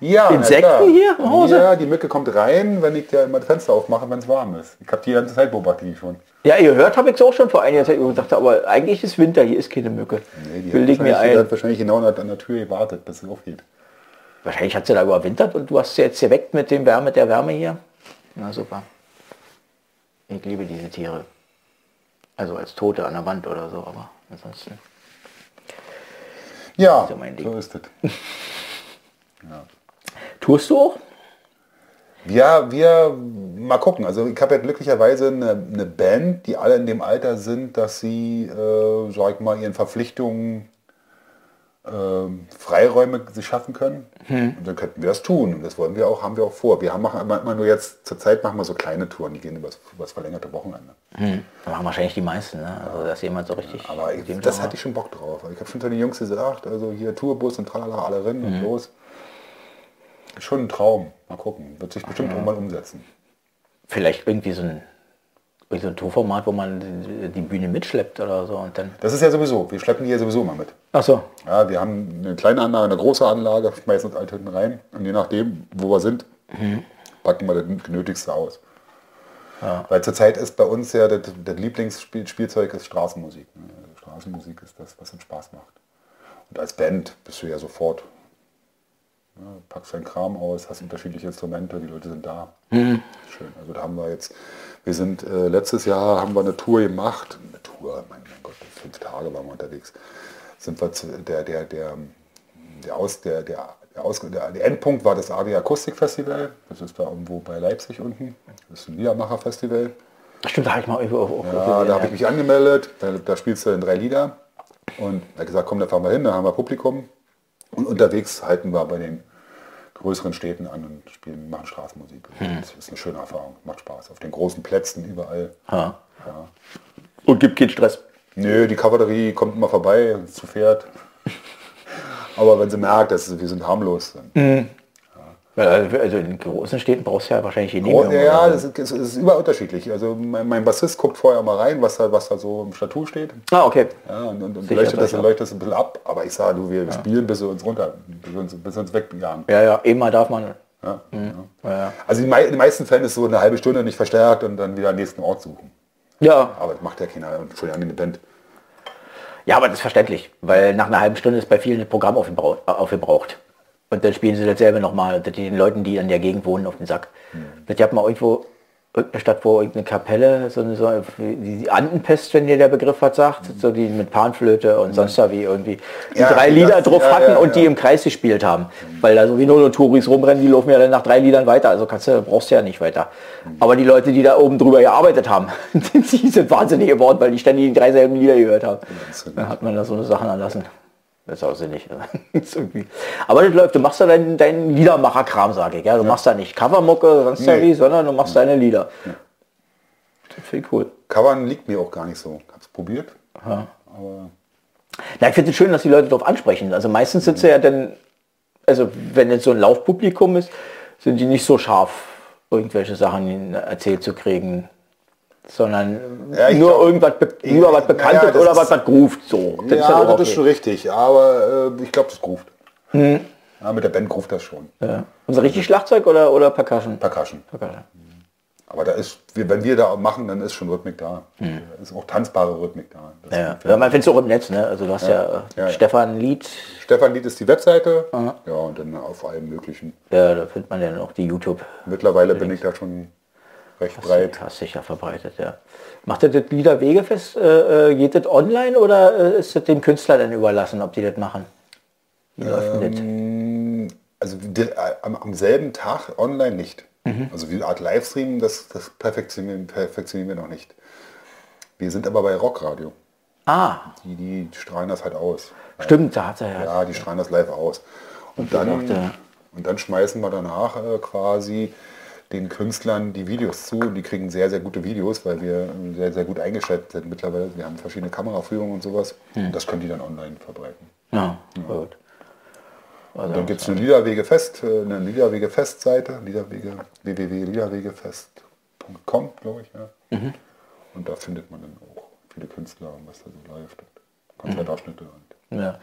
Ja, Insekten hier im Hause? Ja, die Mücke kommt rein, wenn ich ja immer das Fenster aufmache, wenn es warm ist. Ich habe die ganze Zeit beobachtet die schon. Ja, ihr hört, habe ich es auch schon vor einiger Zeit gedacht, aber eigentlich ist Winter, hier ist keine Mücke. Nee, die hat mir wahrscheinlich- die ein. hat wahrscheinlich genau an der, an der Tür gewartet, bis es aufgeht. Wahrscheinlich hat sie da überwintert und du hast sie jetzt geweckt mit dem Wärme, der Wärme hier. Na super. Ich liebe diese Tiere. Also als Tote an der Wand oder so, aber ansonsten. Ja, So so ist es. Tust du auch? Ja, wir mal gucken. Also ich habe ja glücklicherweise eine, eine Band, die alle in dem Alter sind, dass sie, äh, sag ich mal, ihren Verpflichtungen ähm, Freiräume sich schaffen können. Und dann könnten wir das tun. Und das wollen wir auch, haben wir auch vor. Wir haben, machen immer nur jetzt, zur Zeit machen wir so kleine Touren, die gehen über das verlängerte Wochenende. Da machen wahrscheinlich die meisten, ne? Also dass jemand so richtig. Aber ich, das da- hatte ich schon Bock drauf. Ich habe schon zu den Jungs gesagt, also hier Tourbus und tralala, alle rennen und los. Schon ein Traum. Mal gucken. Wird sich bestimmt irgendwann umsetzen. Vielleicht irgendwie so ein, so ein Tourformat, wo man die- Bühne mitschleppt oder so und dann. Das ist ja sowieso. Wir schleppen die hier sowieso mal mit. Ach so. Ja, wir haben eine kleine Anlage, eine große Anlage, schmeißen uns Althütten rein und je nachdem, wo wir sind, packen wir das Nötigste aus. Weil zurzeit ist bei uns ja das, das Lieblingsspielzeug ist Straßenmusik. ne? Also Straßenmusik ist das, was uns Spaß macht. Und als Band bist du ja sofort, ja, packst deinen Kram aus, hast unterschiedliche Instrumente, die Leute sind da. Schön. Also da haben wir jetzt, wir sind äh, letztes Jahr haben wir eine Tour gemacht, eine Tour, mein, Gott, fünf Tage waren wir unterwegs. Sind wir zu, der, der, der, der, Aus, der, der, der, Aus, der, der Endpunkt war das AD Akustik Festival. Das ist da irgendwo bei Leipzig unten. Das ist ein Liedermacher-Festival. Stimmt, da habe ich mal irgendwo auf, auf, Ja, da habe ich mich angemeldet. Da, da spielst du dann drei Lieder. Und er hat gesagt, komm, da fahren wir hin, da haben wir Publikum. Und unterwegs halten wir bei den größeren Städten an und spielen, machen Straßenmusik. Das ist eine schöne Erfahrung, macht Spaß. Auf den großen Plätzen überall. Ja. Und gibt keinen Stress. Nö, die Kavallerie kommt immer vorbei, zu Pferd. Aber wenn sie merkt, dass wir sind harmlos, dann Weil, Also in großen Städten brauchst du ja wahrscheinlich Oh, Genehmigung. ja, so. ist, es ist überall unterschiedlich. Also mein, mein Bassist guckt vorher mal rein, was da, was da so im Statut steht. Ah, okay. Ja, und, und, und leuchtet, das, leuchtet das ein bisschen ab. Aber ich sage, du, wir spielen, bis uns runter, bis uns, bis uns wegjagen. Ja, ja, einmal darf man. Ja, ja. Ja, ja. Also in den meisten Fällen ist so eine halbe Stunde nicht verstärkt und dann wieder am nächsten Ort suchen. ja. Aber das macht ja keiner. Entschuldigung, eine Band. Ja, aber das ist verständlich, weil nach einer halben Stunde ist bei vielen ein Programm aufgebraucht. Und dann spielen sie dasselbe nochmal, das den Leuten, die in der Gegend wohnen, auf den Sack. Das hat mal irgendwo, irgendeine Stadt, wo irgendeine Kapelle, so eine, so die Andenpest, wenn dir der Begriff was sagt, so die mit Panflöte und sonst da wie irgendwie die Ja, drei das- Lieder drauf ja, hatten ja, und die im Kreis gespielt haben. Weil da sowieso nur Touris rumrennen, die laufen ja dann nach drei Liedern weiter, also kannst du, brauchst du ja nicht weiter. Aber die Leute, die da oben drüber gearbeitet haben, die sind wahnsinnig geworden, weil die ständig die drei selben Lieder gehört haben. Dann hat man da so eine Sachen erlassen. Das ist auch sinnig. Aber das läuft, du machst da deinen, deinen Liedermacher-Kram, sage ich. Ja? Du machst da nicht Covermucke, sonst Nee. wie, sondern du machst deine Lieder. Finde ich cool. Covern liegt mir auch gar nicht so. Hab's probiert. Ja. Aber Na, ich finde es schön, dass die Leute darauf ansprechen. Also meistens sind sie ja dann, also wenn jetzt so ein Laufpublikum ist, sind die nicht so scharf, irgendwelche Sachen erzählt zu kriegen. Sondern Ja, nur glaub- irgendwas, be lieber was Ja, Bekanntes ja, oder was, was groovt. So. Das ja, ist ja das ist schon richtig. Aber äh, ich glaube, das groovt. Ja, mit der Band groovt das schon. ja. Unser richtig Schlagzeug oder, oder Percussion? Percussion. Percussion. Aber da ist, wenn wir da machen, dann ist schon Rhythmik da. Da ist auch tanzbare Rhythmik da. Das Ja, ja. man findet es auch im Netz, ne? Also du hast ja, äh, Ja, ja. Stefan Lied, Stefan Lied ist die Webseite. Ja, und dann auf allem möglichen. ja, da findet man ja auch die YouTube. Mittlerweile bin ich da schon recht breit. Hast sicher verbreitet, ja. Macht ihr das Lieder Wegefest? Äh, äh, geht das online oder äh, ist das dem Künstler dann überlassen, ob die das machen? Wie läuft denn das? Ähm, also die, äh, am, am selben Tag online nicht. Also wie eine Art Livestream, das, das perfektionieren, perfektionieren wir noch nicht. Wir sind aber bei Rockradio. Ah, Die, die strahlen das halt aus. stimmt, da hat er ja. Ja, die strahlen das live aus. Und wie dann, und dann schmeißen wir danach äh, quasi den Künstlern die Videos zu. Und die kriegen sehr, sehr gute Videos, weil wir äh, sehr, sehr gut eingeschaltet sind mittlerweile. Wir haben verschiedene Kameraführungen und sowas. Hm. Und das können die dann online verbreiten. Ja, gut. Also, Dann gibt es eine Liederwege Fest, äh, eine Liederwege Fest-Seite, Liederwege, www.liederwegefest.com, glaube ich. Ja. Mhm. Und da findet man dann auch viele Künstler und was da so läuft. Mhm. Konzertausschnitte. Und ja.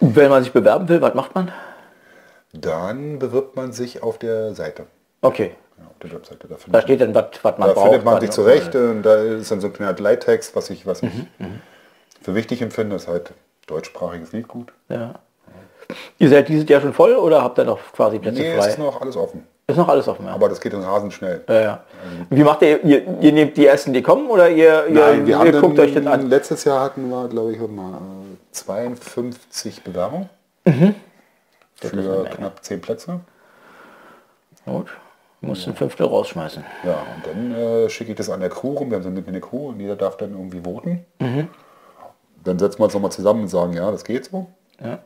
Wenn man sich bewerben will, was macht man? dann bewirbt man sich auf der Seite, Okay, ja, auf der Webseite. Da da steht dann, was, man da braucht. findet man sich zurecht und da ist dann so ein kleiner Leittext, was ich, was ich Mhm, für wichtig empfinde, ist halt deutschsprachiges Lied gut. Ja. Ihr seid dieses Jahr schon voll oder habt ihr noch quasi Plätze Nee, frei? ist noch alles offen. Ist noch alles offen, ja. Aber das geht dann rasend schnell. ja, ja. Wie macht ihr, ihr? Ihr nehmt die ersten, die kommen oder ihr, ihr, Nein, wir haben ihr guckt dann- euch das an? Letztes Jahr hatten wir, glaube ich, mal äh, 52 Bewerbungen Mhm. für knapp 10 Plätze. Gut. Du musst ein Fünftel rausschmeißen. Ja, und dann äh, schicke ich das an der Crew rum. Wir haben so eine, Crew und jeder darf dann irgendwie voten. Mhm. Dann setzen wir uns nochmal zusammen und sagen, ja, das geht so. Ja.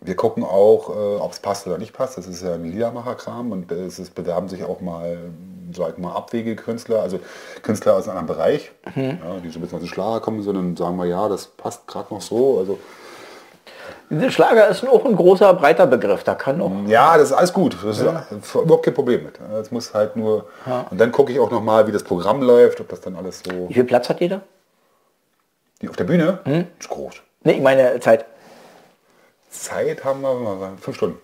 Wir gucken auch, äh, ob es passt oder nicht passt. Das ist ja ein Liedermacherkram und äh, es ist, bewerben sich auch mal, sag ich mal, abwegige Künstler, also Künstler aus einem anderen Bereich, Mhm. ja, die so ein bisschen aus dem Schlager kommen, sondern sagen wir, ja, das passt gerade noch so. Also Schlager ist auch ein großer, breiter Begriff. Da kann auch. Ja, das ist alles gut. Das ist überhaupt kein Problem mit. Es muss halt nur. Und dann gucke ich auch noch mal, wie das Programm läuft, ob das dann alles so. Wie viel Platz hat jeder? Die auf der Bühne ist groß. Ne, ich meine Zeit. Zeit haben wir fünf Stunden.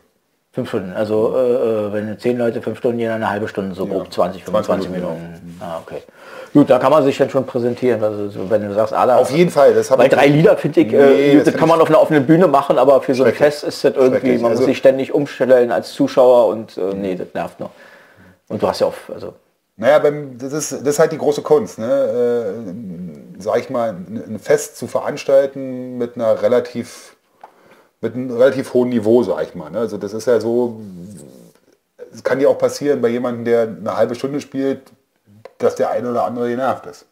Fünf Stunden. Also äh, äh, wenn zehn Leute fünf Stunden, jeder eine halbe Stunde, so Ja, grob 20, 20 25 Minuten, Minuten. Ah, okay. Gut, da kann man sich dann schon präsentieren. Also so, wenn du sagst, alle, Auf jeden Fall. Das Weil drei Lieder finde ich, Nee, äh, das das, kann man auf einer offenen Bühne machen, aber für so ein. Fest ist das irgendwie, man Also- muss sich ständig umstellen als Zuschauer und äh, nee, das nervt noch. Und du hast ja auch, also Naja, beim, das, ist, das ist halt die große Kunst. Ne? Äh, sag ich mal, ein ein Fest zu veranstalten mit einer relativ mit einem relativ hohen Niveau, sag ich mal. Ne? Also das ist ja so, es kann ja auch passieren bei jemandem, der eine halbe Stunde spielt, dass der eine oder andere genervt ist.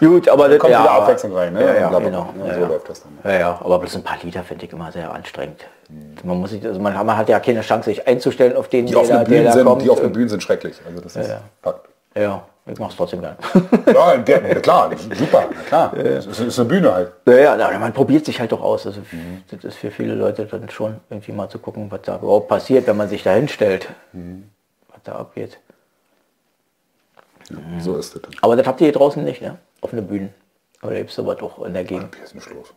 gut, aber das kommt ja, wieder Abwechslung rein, ne? Ja, ja, genau. ne? Ja, So ja. läuft das dann. Ja, ja, aber bloß ein paar Lieder finde ich immer sehr anstrengend. Man muss sich, also man, man hat ja keine Chance, sich einzustellen auf den, Die der, da- der Bühnen da sind, kommt. die offenen Bühnen sind schrecklich. Also das ist ja. Fakt. Ja, ich mach's trotzdem gern. Ja, der, ja, klar, super, klar. Es ist, ist eine Bühne halt. Ja, ja, na, man probiert sich halt doch aus. Also das ist für viele Leute dann schon irgendwie mal zu gucken, was da überhaupt passiert, wenn man sich da hinstellt. Was da abgeht. So ist es. Aber das habt ihr hier draußen nicht, ne? Offene Bühnen. Aber da gibt's aber doch in der Gegend. Hier ist ein Schluss.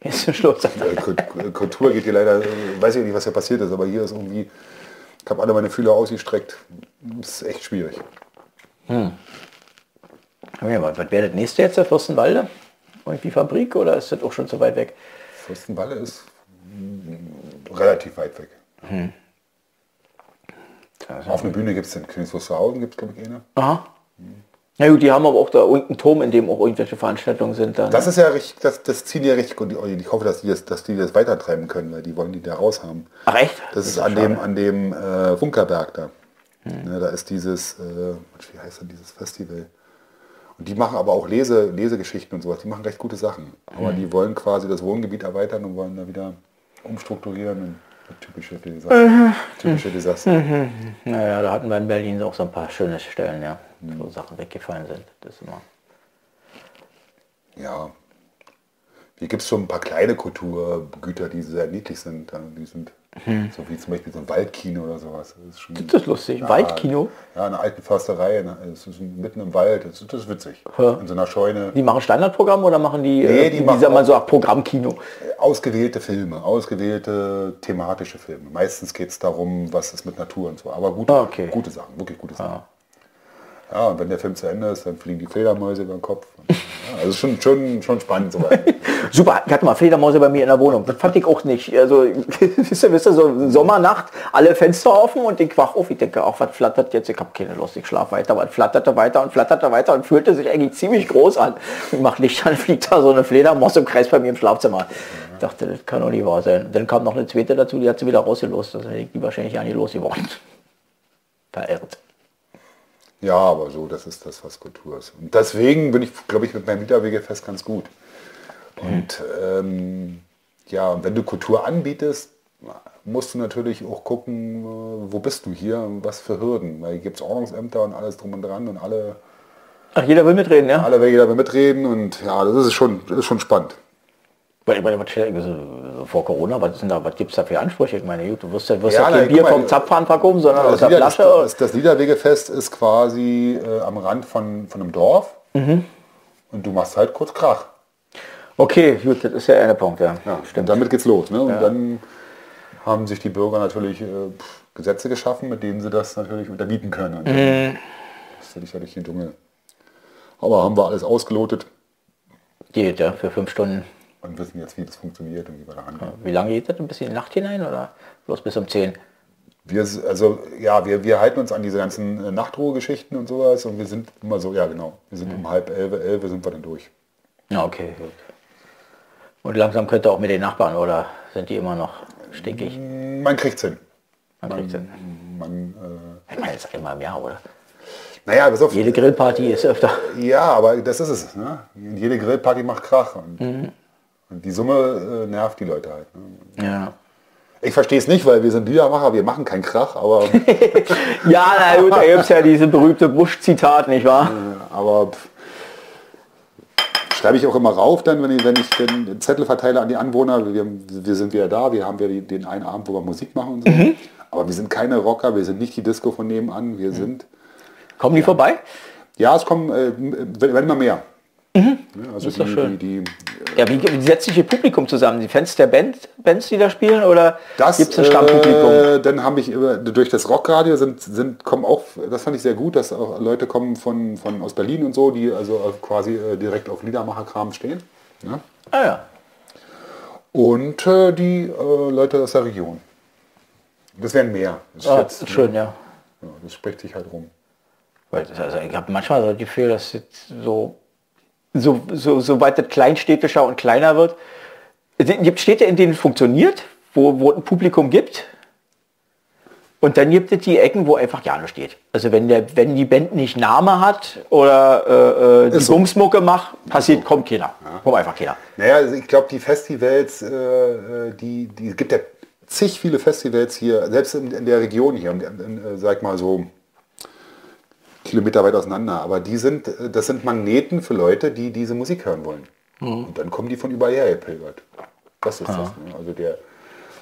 Ist zum Schluss. Äh, Kult- Kultur geht hier leider, äh, weiß ich nicht, was hier passiert ist, aber hier ist irgendwie, ich habe alle meine Fühler ausgestreckt. Das ist echt schwierig. Ja, was was wäre das nächste jetzt, der Fürstenwalde? Irgendwie Fabrik oder ist das auch schon so weit weg? Fürstenwalle ist mm, relativ weit weg. Auf einer Bühne gibt es in Königs Wusterhausen, gibt es glaube ich eine. Aha. Na gut, die haben aber auch da unten einen Turm, in dem auch irgendwelche Veranstaltungen sind. Dann. Das ist ja richtig, das, das ziehen ja richtig gut. Ich hoffe, dass die, das, dass die das weitertreiben können, weil die wollen die da raus haben. Ach echt? Das ist ja an schade. dem, an dem äh, Funkerberg da. Ne, da ist dieses, äh, wie heißt denn dieses Festival? Und die machen aber auch Lese, Lesegeschichten und sowas. Die machen recht gute Sachen. Aber die wollen quasi das Wohngebiet erweitern und wollen da wieder umstrukturieren. Typische Desaster. Typische Desaster. Naja, da hatten wir in Berlin auch so ein paar schöne Stellen, ja, wo Sachen weggefallen sind. Das immer. Ja. Hier gibt es schon ein paar kleine Kulturgüter, die sehr niedlich sind. Die sind so wie zum Beispiel so ein Waldkino oder sowas. Das ist, schon, Das ist lustig. Waldkino? Ja, eine alten Försterei. ne, Es ist mitten im Wald. Das ist, das ist witzig. Ja. In so einer Scheune. Die machen Standardprogramm oder machen die, Nee, äh, die wie machen auch- so, Programmkino? Ausgewählte Filme, ausgewählte thematische Filme. Meistens geht es darum, was ist mit Natur und so. Aber gute, Ah, okay. gute Sachen, wirklich gute Sachen. Ja, und wenn der Film zu Ende ist, dann fliegen die Fledermäuse über den Kopf. Ja, also schon, schon, schon spannend soweit. Super, ich hatte mal Fledermäuse bei mir in der Wohnung. Das fand ich auch nicht. Also, wisst ihr, wisst ihr, so Sommernacht, alle Fenster offen und ich wach auf. Ich denke, auch was flattert jetzt? Ich habe keine Lust, ich schlaf weiter. Aber flatterte weiter und flatterte weiter und fühlte sich eigentlich ziemlich groß an. Ich mach Licht an, fliegt da so eine Fledermaus im Kreis bei mir im Schlafzimmer. Ich dachte, das kann doch nicht wahr sein. Dann kam noch eine zweite dazu, die hat sie wieder rausgelost. Das hätte ich die wahrscheinlich ja nicht losgeworden. verirrt. Ja, aber so, das ist das, was Kultur ist. Und deswegen bin ich, glaube ich, mit meinem Liederwegefest ganz gut. Und ähm, ja, und wenn du Kultur anbietest, musst du natürlich auch gucken, äh, wo bist du hier und was für Hürden. Weil hier gibt es Ordnungsämter und alles drum und dran und alle, Ach, jeder will mitreden, ja? alle will jeder will mitreden und ja, das ist schon, das ist schon spannend. Ich meine, was steht da, so vor Corona, was, da, was gibt es da für Ansprüche? Ich meine, du wirst ja, wirst ja, Ja, kein na, Bier mal, vom Zapfhahn verkaufen, sondern aus Das, der das, Flasche. das, das Liederwegefest ist quasi äh, am Rand von, von einem Dorf Mhm. und du machst halt kurz Krach. Okay, gut, das ist ja einer Punkt, ja. Ja, stimmt. Damit geht's los. Ne? Und dann haben sich die Bürger natürlich äh, pff, Gesetze geschaffen, mit denen sie das natürlich unterbieten können. Und Mhm. ist ja sicherlich ein Dschungel. Aber haben wir alles ausgelotet Geht, ja, für fünf Stunden. Und wissen jetzt, wie das funktioniert und wie wir da rangehen. Wie lange geht das? Ein bisschen in die Nacht hinein oder bloß bis um 10? Wir, also, ja, wir, wir halten uns an diese ganzen äh, Nachtruhegeschichten und sowas und wir sind immer so, ja genau, wir sind um halb elf, elf sind wir dann durch. Ja, okay. Und langsam könnte auch mit den Nachbarn, oder sind die immer noch stinkig? Man kriegt's hin. Man kriegt's hin. Man, äh, meine, das ist einmal im Jahr, oder? naja, pass auf. Jede Grillparty ist öfter. Ja, aber das ist es. Ne? Jede Grillparty macht Krach. Und, Mhm. Und die Summe äh, nervt die Leute halt. Ne? Ja. Ich verstehe es nicht, weil wir sind Liedermacher, wir machen keinen Krach, aber, Ja, na gut, da gibt es ja diese berühmte Busch-Zitat, nicht wahr? aber schreibe ich auch immer rauf, dann, wenn ich, wenn ich den Zettel verteile an die Anwohner, wir, wir sind wieder da, wir haben ja die- den einen Abend, wo wir Musik machen und so. Mhm. Aber wir sind keine Rocker, wir sind nicht die Disco von nebenan, wir sind, Kommen die vorbei? ja, es kommen, äh, werden immer mehr. Ja, also Mhm. ist die, schön. die, die, Ja, wie, wie setzt sich Ihr Publikum zusammen? Die Fans der Band, Bands, die da spielen, oder gibt es ein Stammpublikum? Äh, dann habe ich durch das Rockradio sind, sind kommen auch, das fand ich sehr gut, dass auch Leute kommen von, von aus Berlin und so, die also quasi äh, direkt auf Liedermacherkram stehen. Ja? ah ja. Und äh, die äh, Leute aus der Region. Das wären mehr. Das, Ah, schätzt- schön, ja. ja, das spricht sich halt rum. Weil also ich habe manchmal so das Gefühl, dass jetzt so, so, so, so weit das kleinstädtischer und kleiner wird. Es gibt Städte, in denen es funktioniert, wo, wo es ein Publikum gibt. Und dann gibt es die Ecken, wo einfach gar nicht steht. Also wenn, der, wenn die Band nicht Name hat oder äh, äh, die so. Bumsmucke macht, passiert, kommt keiner. Kommt einfach keiner. Naja, also ich glaube, die Festivals, äh, äh, die, die es gibt ja zig viele Festivals hier, selbst in, in der Region hier, und, in, äh, sag mal so Kilometer weit auseinander, aber die sind, äh, das sind Magneten für Leute, die diese Musik hören wollen. Und dann kommen die von überall her gepilgert. Das ist das. Ne? Also der,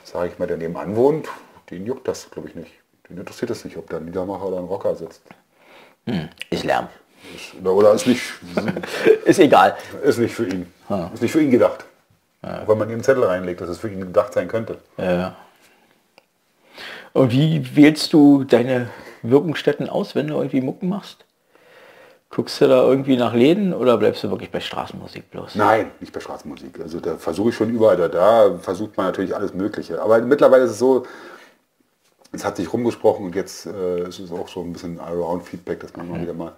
sage ich mal, der nebenan wohnt, den juckt das, glaube ich, nicht. Den interessiert es nicht, ob da ein Liedermacher oder ein Rocker sitzt. Ist Lärm. Ist, oder, oder ist nicht, Ist egal. ist nicht für ihn. Ist nicht für ihn gedacht. Auch wenn man ihm einen Zettel reinlegt, dass es für ihn gedacht sein könnte. Ja. Und wie wählst du deine Wirkungsstätten aus, wenn du irgendwie Mucken machst? Guckst du da irgendwie nach Läden oder bleibst du wirklich bei Straßenmusik bloß? Nein, nicht bei Straßenmusik. Also da versuche ich schon überall, da, da versucht man natürlich alles Mögliche. Aber mittlerweile ist es so, es hat sich rumgesprochen und jetzt äh, ist es auch so ein bisschen Around-Feedback, dass man mal wieder mal,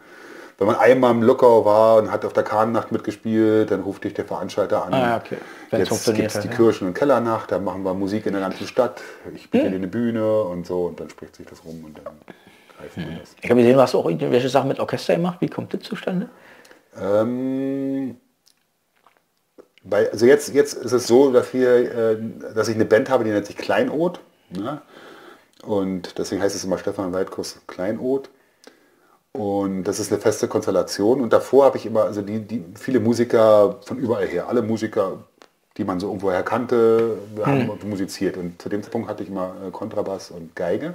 wenn man einmal im Lockau war und hat auf der Kahnnacht mitgespielt, dann ruft dich der Veranstalter an. Ah, okay. Jetzt gibt es die ja. Kirchen- und Kellernacht, da machen wir Musik in der ganzen Stadt. Ich biete dir eine Bühne und so und dann spricht sich das rum und dann greifen wir das. Ich habe gesehen, du hast auch irgendwelche Sachen mit Orchester gemacht. Wie kommt das zustande? Ähm, bei, also jetzt, jetzt ist es so, dass, wir, äh, dass ich eine Band habe, die nennt sich Kleinod. Ne? Und deswegen heißt es immer Stefan Weidkuss Kleinod. Und das ist eine feste Konstellation. Und davor habe ich immer, also die, die viele Musiker von überall her, alle Musiker, die man so irgendwoher kannte, haben musiziert. Und zu dem Zeitpunkt hatte ich immer äh, Kontrabass und Geige.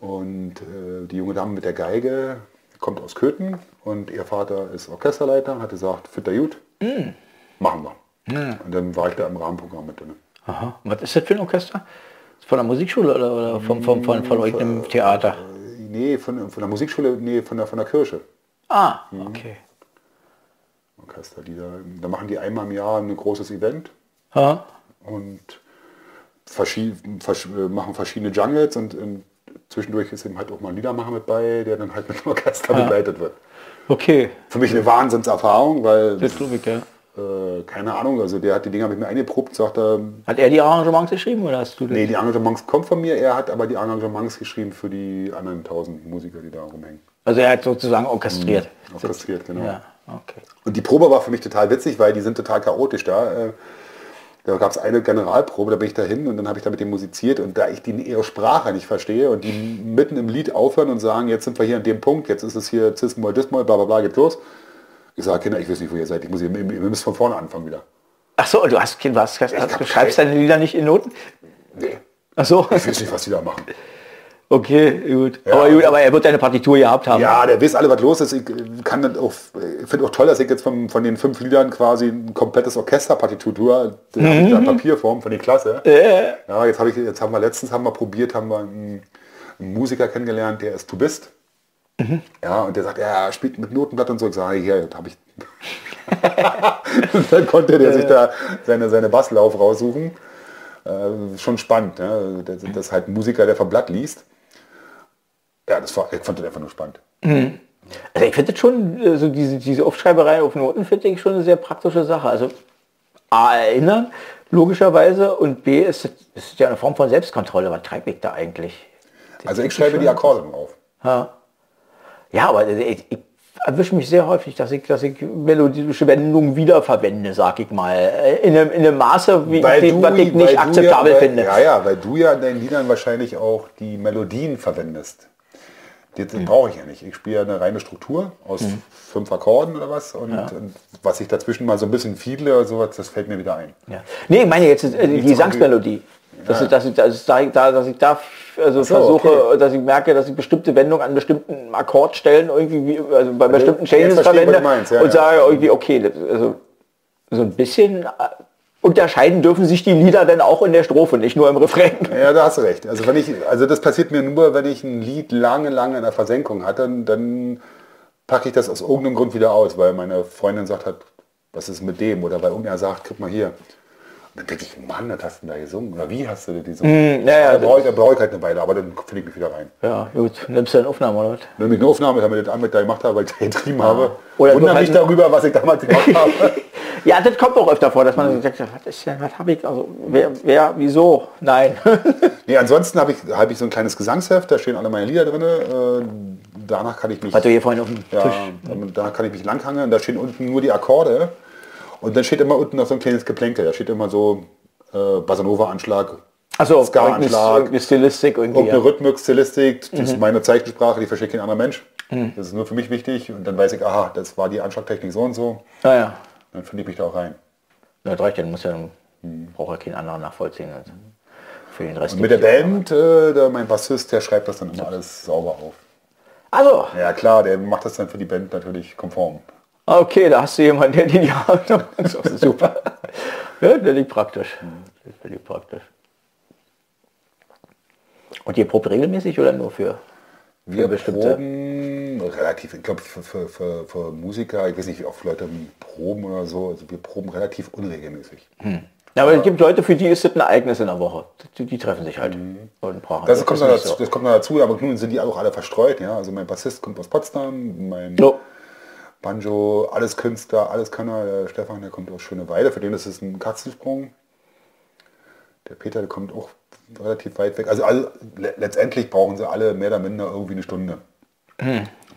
Und äh, die junge Dame mit der Geige kommt aus Köthen und ihr Vater ist Orchesterleiter hat gesagt, fit der gut, machen wir. Und dann war ich da im Rahmenprogramm mit drin. Aha. Und was ist das für ein Orchester? Von der Musikschule oder, oder vom, vom, von, von irgendeinem Theater? Äh, Nee, von, von der Musikschule, nee, von der, von der Kirche. Ah, okay. Orchester, die da, da machen die einmal im Jahr ein großes Event Ha? und verschied, versch, äh, machen verschiedene Jungles und, und zwischendurch ist eben halt auch mal ein Liedermacher mit bei, der dann halt mit dem Orchester begleitet wird. Okay, Für mich eine Wahnsinnserfahrung, weil das glaube ich, ja. Äh, keine Ahnung, also der hat die Dinge mit mir eingeprobt, sagt er, Hat er die Arrangements geschrieben oder hast du das? nee, die Arrangements kommen von mir, er hat aber die Arrangements geschrieben für die anderen tausend Musiker, die da rumhängen. Also er hat sozusagen orchestriert. Orchestriert, genau. Ja, okay. Und die Probe war für mich total witzig, weil die sind total chaotisch da. Da gab es eine Generalprobe, da bin ich dahin und dann habe ich da mit dem musiziert und da ich die ihre Sprache nicht verstehe und die mitten im Lied aufhören und sagen, jetzt sind wir hier an dem Punkt, jetzt ist es hier Cis-Moll, Dis-Moll, bla bla bla, geht los. Ich sage, Kinder, ich weiß nicht, wo ihr seid, ich muss ihr ihr müsst von vorne anfangen wieder. Ach so, du hast Kind, was? hast- Du schreibst deine Lieder nicht in Noten? Nee, Ach so, ich weiß nicht, was die da machen. Okay, gut. Ja. aber gut, aber er wird deine Partitur gehabt haben. Ja, der weiß alle, was los ist. Ich kann das auch, finde auch toll, dass ich jetzt von, von den fünf Liedern quasi ein komplettes Orchesterpartitur, da in Papierform von der Klasse. Ja, jetzt habe ich, jetzt haben wir letztens haben wir probiert, haben wir einen, einen Musiker kennengelernt, der ist Tubist. Ja, und der sagt, er spielt mit Notenblatt und so. Ich sage, hier, habe ich. und dann konnte der sich da seine, seine Basslauf raussuchen. Äh, schon spannend, ne? das, das ist halt ein Musiker, der vom Blatt liest. Ja, das war, ich fand das einfach nur spannend. Also ich finde das schon, äh, so diese, diese Aufschreiberei auf Noten finde ich schon eine sehr praktische Sache. Also A, erinnern, logischerweise, und B, ist es ist ja eine Form von Selbstkontrolle. Was treibe ich da eigentlich? Also ich schreibe die Akkorde drauf. Ja, ja aber ich, ich erwische mich sehr häufig, dass ich, dass ich melodische Wendungen wiederverwende, sag ich mal. Äh, In einem, in einem Maße, wie Weil ich, du, was ich nicht akzeptabel ja, weil, finde. Ja, ja, weil du ja in deinen Liedern wahrscheinlich auch die Melodien verwendest. Das Mhm. brauche ich ja nicht. Ich spiele eine reine Struktur aus fünf Akkorden oder was und, und was ich dazwischen mal so ein bisschen fiedle oder sowas, das fällt mir wieder ein. Ja. Nee, ich meine jetzt äh, die Gesangsmelodie. Dass, ich, dass, ich, dass, ich da, da- dass ich da also so, versuche, okay. dass ich merke, dass ich bestimmte Wendungen an bestimmten Akkordstellen irgendwie, wie- also bei bestimmten Changes verwende meinst, ja, und ja. sage irgendwie, okay, also so ein bisschen äh, unterscheiden dürfen sich die Lieder dann auch in der Strophe, nicht nur im Refrain. Ja, da hast du recht. Also wenn ich, also das passiert mir nur, wenn ich ein Lied lange, lange in der Versenkung hatte, dann packe ich das aus irgendeinem Grund wieder aus, weil meine Freundin sagt hat, was ist mit dem? Oder weil irgendwer sagt, guck mal hier. Dann denke ich, Mann, das hast du denn da gesungen. Oder wie hast du das gesungen? Mm, ja, ja, da brauche ich, ich halt eine Weile, aber dann finde ich mich wieder rein. Ja, gut, nimmst du eine Aufnahme oder was? Wenn ich eine Aufnahme damit damit da gemacht habe, weil ich da getrieben habe, Oder wundere mich darüber, was ich damals gemacht habe. Ja, das kommt auch öfter vor, dass man sagt, was ist denn, was habe ich, also wer, wer, wieso? Nein. nee, ansonsten habe ich, habe ich so ein kleines Gesangsheft, da stehen alle meine Lieder drin. Äh, danach kann ich mich Was du hier vorhin auf dem Ja, Tisch. damit- da kann ich mich langhangeln. Da stehen unten nur die Akkorde. Und dann steht immer unten noch so ein kleines Geplänkel. Da steht immer so äh, Basanova-Anschlag, Achso, Ska-Anschlag, irgendeine, Stilistik irgendwie. irgendeine Ja. Rhythmik, Stilistik. Das Mhm. ist meine Zeichensprache, die versteht kein anderer Mensch. Das ist nur für mich wichtig. Und dann weiß ich, aha, das war die Anschlagtechnik so und so. Naja, Dann finde ich mich da auch rein. das reicht ja, muss ja, braucht ja keinen anderen nachvollziehen. Also für den Rest Und mit der ja- Band, äh, der, mein Bassist, der schreibt das dann immer alles sauber auf. Also, Ja klar, der macht das dann für die Band natürlich konform. Okay, da hast du jemanden, der die Das ist super. Ja, der liegt praktisch. Der liegt praktisch. Und ihr probt regelmäßig oder nur für, für Wir bestimmte? proben relativ, ich glaube für, für, für, für Musiker, ich weiß nicht, wie oft Leute proben oder so, also wir proben relativ unregelmäßig. Ja, aber es gibt Leute, für die ist das ein Ereignis in der Woche. Die, die treffen sich halt und brauchen. Das, kommt ist noch dazu, so. das kommt noch dazu, aber nun sind die auch alle verstreut. Ja? Also mein Bassist kommt aus Potsdam, mein So. Banjo, alles Künstler, alles Könner, der Stefan, der kommt aus Schöneweide, für den ist es ein Katzensprung. Der Peter, der kommt auch relativ weit weg. Also alle, le letztendlich brauchen sie alle mehr oder minder irgendwie eine Stunde.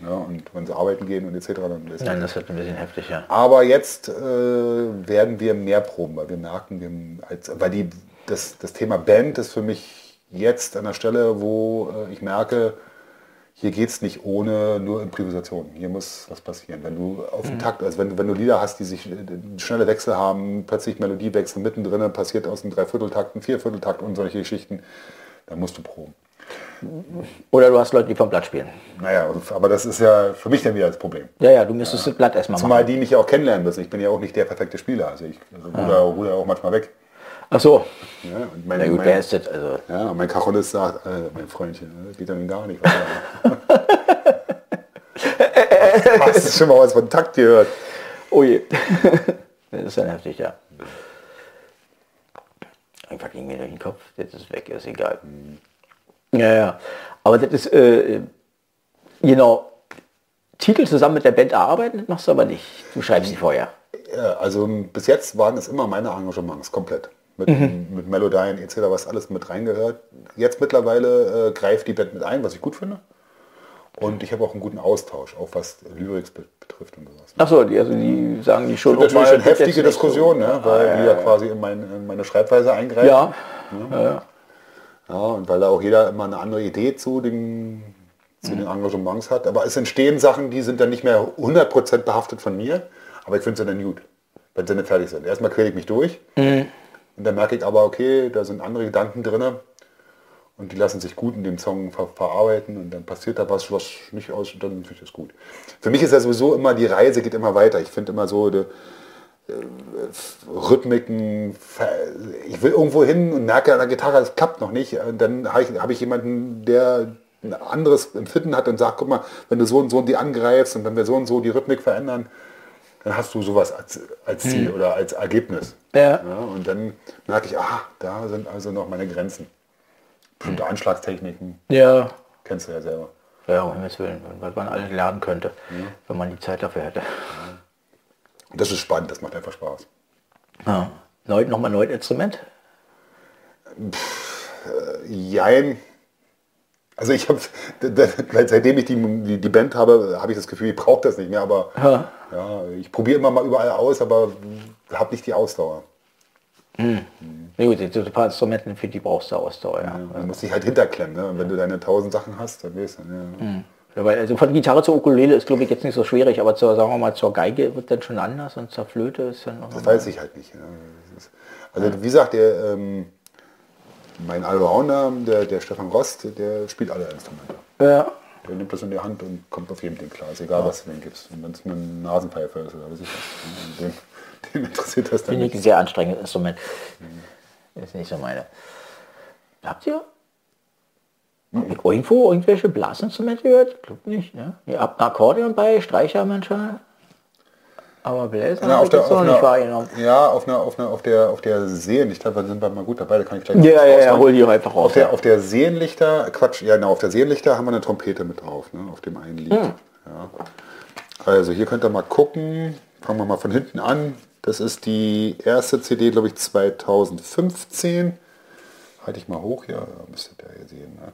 Ja, und wenn sie arbeiten gehen und etc. dann ist Nein, das wird ein bisschen heftig, ja. Aber jetzt äh, werden wir mehr proben, weil wir merken, wir, als, weil die, das, das Thema Band ist für mich jetzt an der Stelle, wo äh, ich merke, hier geht es nicht ohne nur Improvisation. Hier muss was passieren. Wenn du auf den Takt, also wenn, du- wenn du Lieder hast, die sich äh, schnelle Wechsel haben, plötzlich Melodiewechsel mittendrin, passiert aus einem Dreivierteltakt ein Viervierteltakt und solche Geschichten, dann musst du proben. Oder du hast Leute, die vom Blatt spielen. Naja, aber das ist ja für mich dann wieder das Problem. Ja, ja, du müsstest das Blatt erstmal Zumal machen. die mich ja auch kennenlernen müssen. Ich bin ja auch nicht der perfekte Spieler. Also ich also ruder, ruder auch manchmal weg. Ach so. Ja, und mein, Na gut, mein, wer ist das? Also, ja, mein Kacholist sagt, äh, mein Freundchen, das geht ja nun gar nicht. Hast du schon mal was von Takt gehört? oh je. das ist dann heftig, ja. Einfach ging mir durch den Kopf, das ist weg, ist egal. Ja, ja. Aber das ist, äh, genau, Titel zusammen mit der Band erarbeiten, das machst du aber nicht. Du schreibst sie vorher. Ja, also bis jetzt waren es immer meine Arrangements, komplett. Mit, mit Melodien etc., was alles mit reingehört. Jetzt mittlerweile äh, greift die Band mit ein, was ich gut finde. Und ich habe auch einen guten Austausch, auch was Lyrics be betrifft und sowas. Achso, die, also die sagen die schon. Eine das ist jetzt heftige Diskussion, so- ne? weil die ja quasi in, mein, in meine Schreibweise eingreifen. Ja. ja. ja. Ja, und weil da auch jeder immer eine andere Idee zu den, zu den Engagements hat. Aber es entstehen Sachen, die sind dann nicht mehr 100% behaftet von mir, aber ich finde sie dann gut, wenn sie nicht fertig sind. Erstmal quäle ich mich durch und dann merke ich aber, okay, da sind andere Gedanken drin und die lassen sich gut in dem Song ver verarbeiten und dann passiert da was, was nicht aus und dann finde ich das gut. Für mich ist ja sowieso immer, die Reise geht immer weiter. Ich finde immer so, die, Rhythmiken, ver- ich will irgendwo hin und merke an der Gitarre, das klappt noch nicht. Und Dann habe ich, habe ich jemanden, der ein anderes Empfinden hat und sagt, guck mal, wenn du so und so die angreifst und wenn wir so und so die Rhythmik verändern, dann hast du sowas als, als Ziel oder als Ergebnis. Ja. und dann merke ich, ah, da sind also noch meine Grenzen. Bestimmte Anschlagstechniken, ja. kennst du ja selber. Ja, um Himmels Willen, was man alles lernen könnte, wenn man die Zeit dafür hätte. Das ist spannend, das macht einfach Spaß. Ja. Neu, nochmal ein neues Instrument? Jein. Also ich habe, seitdem ich die, die, die Band habe, habe ich das Gefühl, ich brauche das nicht mehr. Aber Ja. ja, ich probiere immer mal überall aus, aber habe nicht die Ausdauer. Nee, gut, so ein paar Instrumente, für die brauchst du Ausdauer, ja. Man muss sich halt hinterklemmen. Ne? Wenn du deine tausend Sachen hast, dann weißt du. Ja, weil, also von Gitarre zur Ukulele ist, glaube ich, jetzt nicht so schwierig, aber zur, sagen wir mal, zur Geige wird dann schon anders und zur Flöte ist dann noch Das weiß ich halt nicht. Ne? Also wie gesagt, der, ähm, mein Allrounder, der, der Stefan Rost, der spielt alle Instrumente. Ja. Der nimmt das in die Hand und kommt auf jedem Ding klar. Ist egal, was du dem gibst. Und wenn es eine Nasenpfeife ist oder was ich weiß. Dem, dem interessiert das dann Finde ich ein sehr anstrengendes Instrument. Ist nicht so meine. Habt ihr irgendwo irgendwelche Blasinstrumente gehört? Ich glaube nicht. Ne? Ihr habt ein Akkordeon bei, Streicher manchmal. Aber Ja, habe auf der, auf noch nicht einer, wahrgenommen. ja, auf einer, auf einer, auf der, auf der Seelenlichter, da sind wir mal gut dabei, da kann ich gleich Ja, ja, ja, hol die einfach raus. Auf der, auf der Seelenlichter, Quatsch, ja, genau, auf der Seelenlichter haben wir eine Trompete mit drauf, ne, auf dem einen Lied. Hm. Ja. Also hier könnt ihr mal gucken, fangen wir mal von hinten an. Das ist die erste CD, glaube ich, 2015. Halte ich mal hoch, ja, müsstet ihr hier sehen. Ne?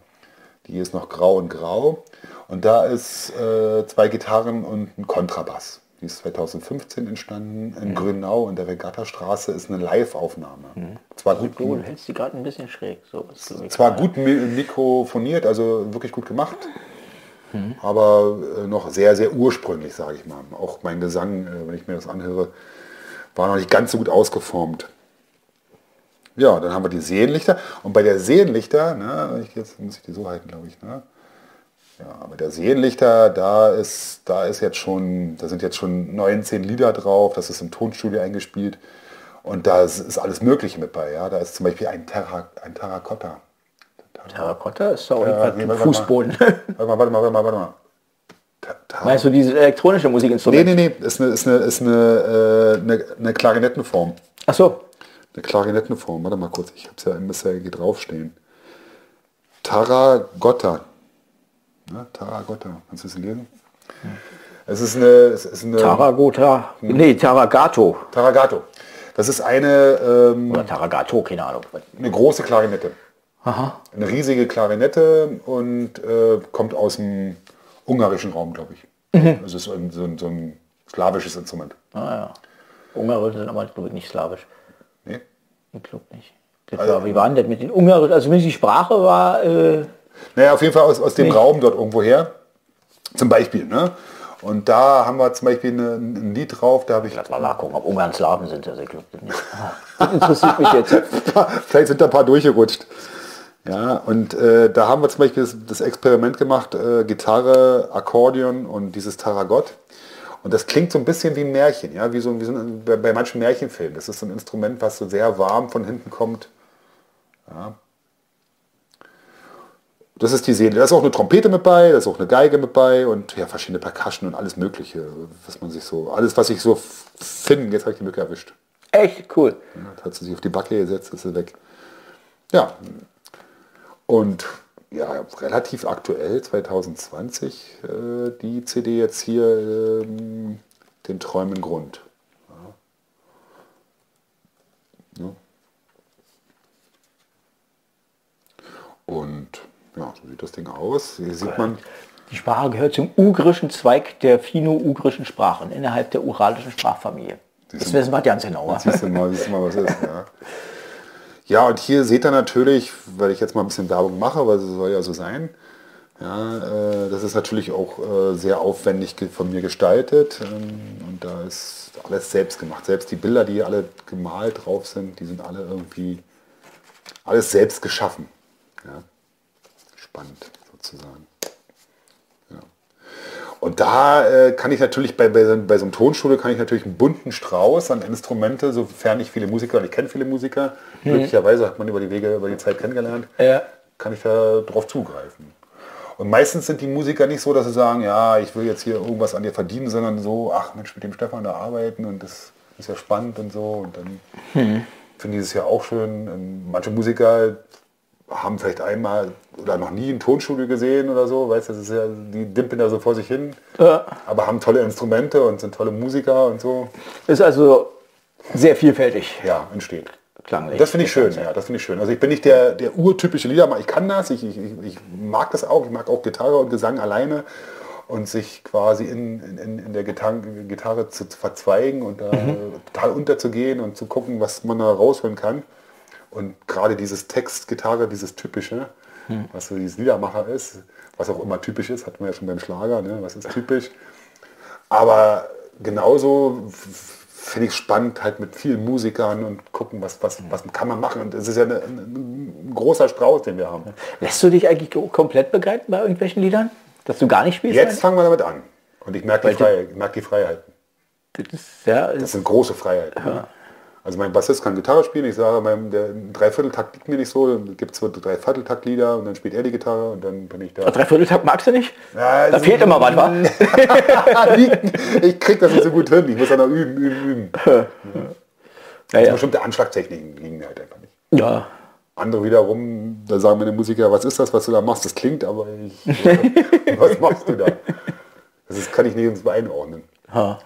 Die ist noch grau und grau. Und da ist äh, zwei Gitarren und ein Kontrabass. Die ist 2015 entstanden in Grünau in der Regattastraße. Ist eine Live-Aufnahme. Zwar gut, Du hältst die gerade ein bisschen schräg. So ist zwar gut mi- mikrofoniert, also wirklich gut gemacht, aber äh, noch sehr, sehr ursprünglich, sage ich mal. Auch mein Gesang, äh, wenn ich mir das anhöre, war noch nicht ganz so gut ausgeformt. Ja, dann haben wir die Seelenlichter. Und bei der Seelenlichter, ne, ich, jetzt muss ich die so halten, glaube ich, ne? Ja, bei der Seelenlichter, da ist, da ist jetzt schon, da sind jetzt schon 19 Lieder drauf, das ist im Tonstudio eingespielt. Und da ist, ist alles Mögliche mit bei. Ja? Da ist zum Beispiel ein, Terra, ein Terrakotta. Terrakotta ist Ja, irgendwas nee, mal. Fußboden. Warte mal, warte mal, warte mal, warte mal. Meinst du dieses elektronische Nee, Musikinstrument? nee, nee, ist eine, ist eine, ist eine, äh, eine, eine Klarinettenform. Ach so. Eine Klarinettenform. Warte mal kurz, ich habe es ja, müsste ja hier draufstehen. Taragotta. Ne? Taragotta. Kannst du es lesen? Es ist eine, es ist eine Taragota. Nee, Taragato. Taragato. Das ist eine, ähm, Oder Taragato, keine Ahnung. eine große Klarinette. Aha. Eine riesige Klarinette und äh, kommt aus dem ungarischen Raum, glaube ich. Also es ist so ein, so, ein, so ein slawisches Instrument. Ah, ja. Ungarn sind aber, glaube ich, nicht slawisch. Nee? Ich glaube nicht. Das war, wie war denn das mit den Ungarisch? Also wenn die Sprache war, äh, Naja, auf jeden Fall aus, aus dem Nicht. Raum dort irgendwo her. Zum Beispiel. Ne? Und da haben wir zum Beispiel eine, ein Lied drauf, da habe ich lass mal nachgucken, ob Ungarn Slawen sind. Also ich glaube das interessiert mich jetzt. Vielleicht sind da ein paar durchgerutscht. Ja, und äh, da haben wir zum Beispiel das, das Experiment gemacht, äh, Gitarre, Akkordeon und dieses Tarragot. Und das klingt so ein bisschen wie ein Märchen, ja, wie so, wie so ein, bei, bei manchen Märchenfilmen. Das ist so ein Instrument, was so sehr warm von hinten kommt. Ja. Das ist die Seele. Da ist auch eine Trompete mit bei, da ist auch eine Geige mit bei und ja, verschiedene Percussion und alles Mögliche, was man sich so, alles, was ich so finde. Jetzt habe ich die Mücke erwischt. Echt cool. Ja, hat sie sich auf die Backe gesetzt, ist sie weg. Ja. Und ja, relativ aktuell, 2020, äh, die CD jetzt hier, äh, den Träumen Grund. Ja. Ja. Und ja, so sieht das Ding aus. Hier sieht man, Die Sprache gehört zum ugrischen Zweig der finno-ugrischen Sprachen innerhalb der uralischen Sprachfamilie. Das wissen wir ganz genau. siehst du mal, siehst du mal, was ist. Ja. ja, und hier seht ihr natürlich, weil ich jetzt mal ein bisschen Werbung mache, weil es soll ja so sein. Ja, äh, das ist natürlich auch äh, sehr aufwendig von mir gestaltet. Ähm, und da ist alles selbst gemacht. Selbst die Bilder, die alle gemalt drauf sind, die sind alle irgendwie alles selbst geschaffen. Ja. Spannend sozusagen. Ja. Und da äh, kann ich natürlich bei, bei, so- bei so einem Tonschule kann ich natürlich einen bunten Strauß an Instrumente, sofern ich viele Musiker und ich kenne viele Musiker, möglicherweise hat man über die Wege, über die Zeit kennengelernt, Ja. kann ich da drauf zugreifen. Und meistens sind die Musiker nicht so, dass sie sagen, ja, ich will jetzt hier irgendwas an dir verdienen, sondern so, ach Mensch, mit dem Stefan da arbeiten und das ist ja spannend und so. Und dann finde ich es ja auch schön. Und manche Musiker haben vielleicht einmal oder noch nie ein Tonstudio gesehen oder so, weißt du, das ist ja, die dimpeln da so vor sich hin, Ja. aber haben tolle Instrumente und sind tolle Musiker und so. Ist also sehr vielfältig Ja, entsteht. klanglich. Das finde ich schön, ja, das finde ich schön. Also ich bin nicht der, der urtypische Liedermacher, ich kann das, ich, ich, ich- mag das auch, ich mag auch Gitarre und Gesang alleine und sich quasi in, in, in der Gitarre, Gitarre zu verzweigen und da total unterzugehen und zu gucken, was man da rausholen kann. Und gerade dieses Text, Gitarre, dieses Typische, was so dieses Liedermacher ist, was auch immer typisch ist, hatten wir ja schon beim Schlager, ne? was ist typisch. Aber genauso finde ich spannend halt mit vielen Musikern und gucken, was, was, was kann man machen. Und es ist ja eine, ein, ein großer Strauß, den wir haben. Lässt du dich eigentlich komplett begleiten bei irgendwelchen Liedern? Dass du gar nicht spielst? Jetzt fangen wir damit an. Und ich merke die, Freiheit, ich merke die Freiheiten. Das ist, ja, Das sind große Freiheiten. ne? Also mein Bassist kann Gitarre spielen. Ich sage, mein, der Dreivierteltakt liegt mir nicht so. Dann gibt es so Dreivierteltaktlieder und dann spielt er die Gitarre und dann bin ich da. Dreivierteltag magst du nicht? Ja, Da also- fehlt immer was, wa? ich krieg das nicht so gut hin. Ich muss dann noch üben, üben, üben. Ja, Also ja. Bestimmte Anschlagtechniken liegen mir halt einfach nicht. ja. Andere wiederum, da sagen meine Musiker, was ist das, was du da machst? Das klingt, aber ich, was machst du da? Das ist, kann ich nirgends einordnen. ja.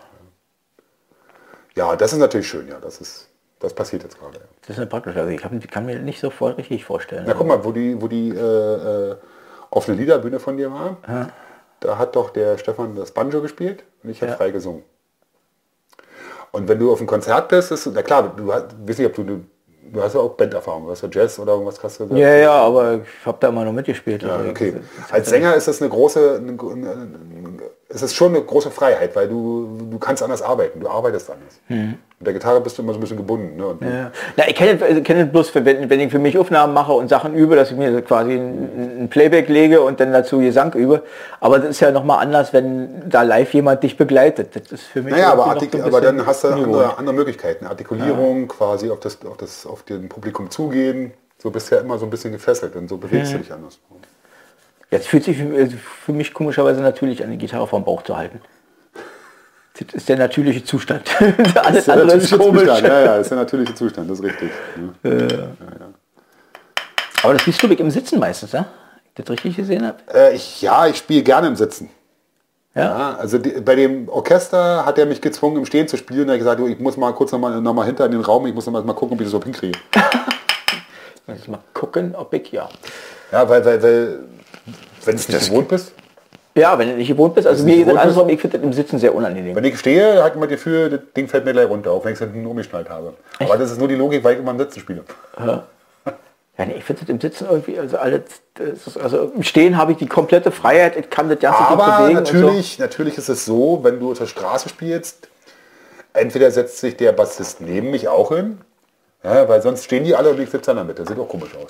Ja, das ist natürlich schön, ja. Das ist, das passiert jetzt gerade. Ja. Das ist ja praktisch. Also ich kann, kann mir nicht so voll richtig vorstellen. Na guck mal, wo die, wo die äh, äh, offene Liederbühne von dir war, da hat doch der Stefan das Banjo gespielt und ich habe Ja. frei gesungen. Und wenn du auf einem Konzert bist, ist, na klar, du hast, weiß nicht, ob du, du, du hast ja auch Banderfahrung, du hast ja Jazz oder irgendwas hast du gesagt. ja, ja, aber ich habe da immer noch mitgespielt. Ja, Also okay. Als Sänger ist das eine große, eine, eine, es ist schon eine große Freiheit, weil du, du kannst anders arbeiten, du arbeitest anders. Mit der Gitarre bist du immer so ein bisschen gebunden. Ne? Ja. Na, ich kenne also kenne es bloß, für, wenn, wenn ich für mich Aufnahmen mache und Sachen übe, dass ich mir quasi ein, ein Playback lege und dann dazu Gesang übe. Aber das ist ja nochmal anders, wenn da live jemand dich begleitet. Das ist für mich Naja, aber, artik so aber dann hast du andere, andere Möglichkeiten. Artikulierung, quasi auf das, auf das auf den Publikum zugehen. So bist du ja immer so ein bisschen gefesselt und so bewegst Mhm. du dich anders. Jetzt fühlt sich für, also für mich komischerweise natürlich an die Gitarre vom Bauch zu halten. Das ist der natürliche Zustand. Alles der andere ist komisch. Zustand. Ja, ja, ist der natürliche Zustand, das ist richtig. ne? Aber das spielst du im Sitzen meistens, ja? Ich das richtig gesehen habe? Äh, ich, ja, ich spiele gerne im Sitzen. Ja. Ja, also die, bei dem Orchester hat er mich gezwungen, im Stehen zu spielen. Er hat gesagt, ich muss mal kurz noch mal, noch mal hinter in den Raum, ich muss noch mal, mal gucken, ob ich das so hinkriege. Mal gucken, ob ich ja. Ja, weil, weil, weil wenn du es nicht gewohnt bist. Ja, wenn du nicht gewohnt bist, also mir geht das alles rum, ich finde das im Sitzen sehr unangenehm. Wenn ich stehe, hat man das Gefühl, das Ding fällt mir gleich runter, auch wenn ich es hinten umgeschnallt habe. Aber das ist nur die Logik, weil ich immer im Sitzen spiele. Ja, nee, ich finde das im Sitzen irgendwie, also alles, das ist, also im Stehen habe ich die komplette Freiheit, ich kann das ganze gut Aber bewegen und natürlich, natürlich ist es so, wenn du auf der Straße spielst, entweder setzt sich der Bassist neben mich auch hin, ja, weil sonst stehen die alle und ich sitze in der Mitte. Sieht auch komisch aus.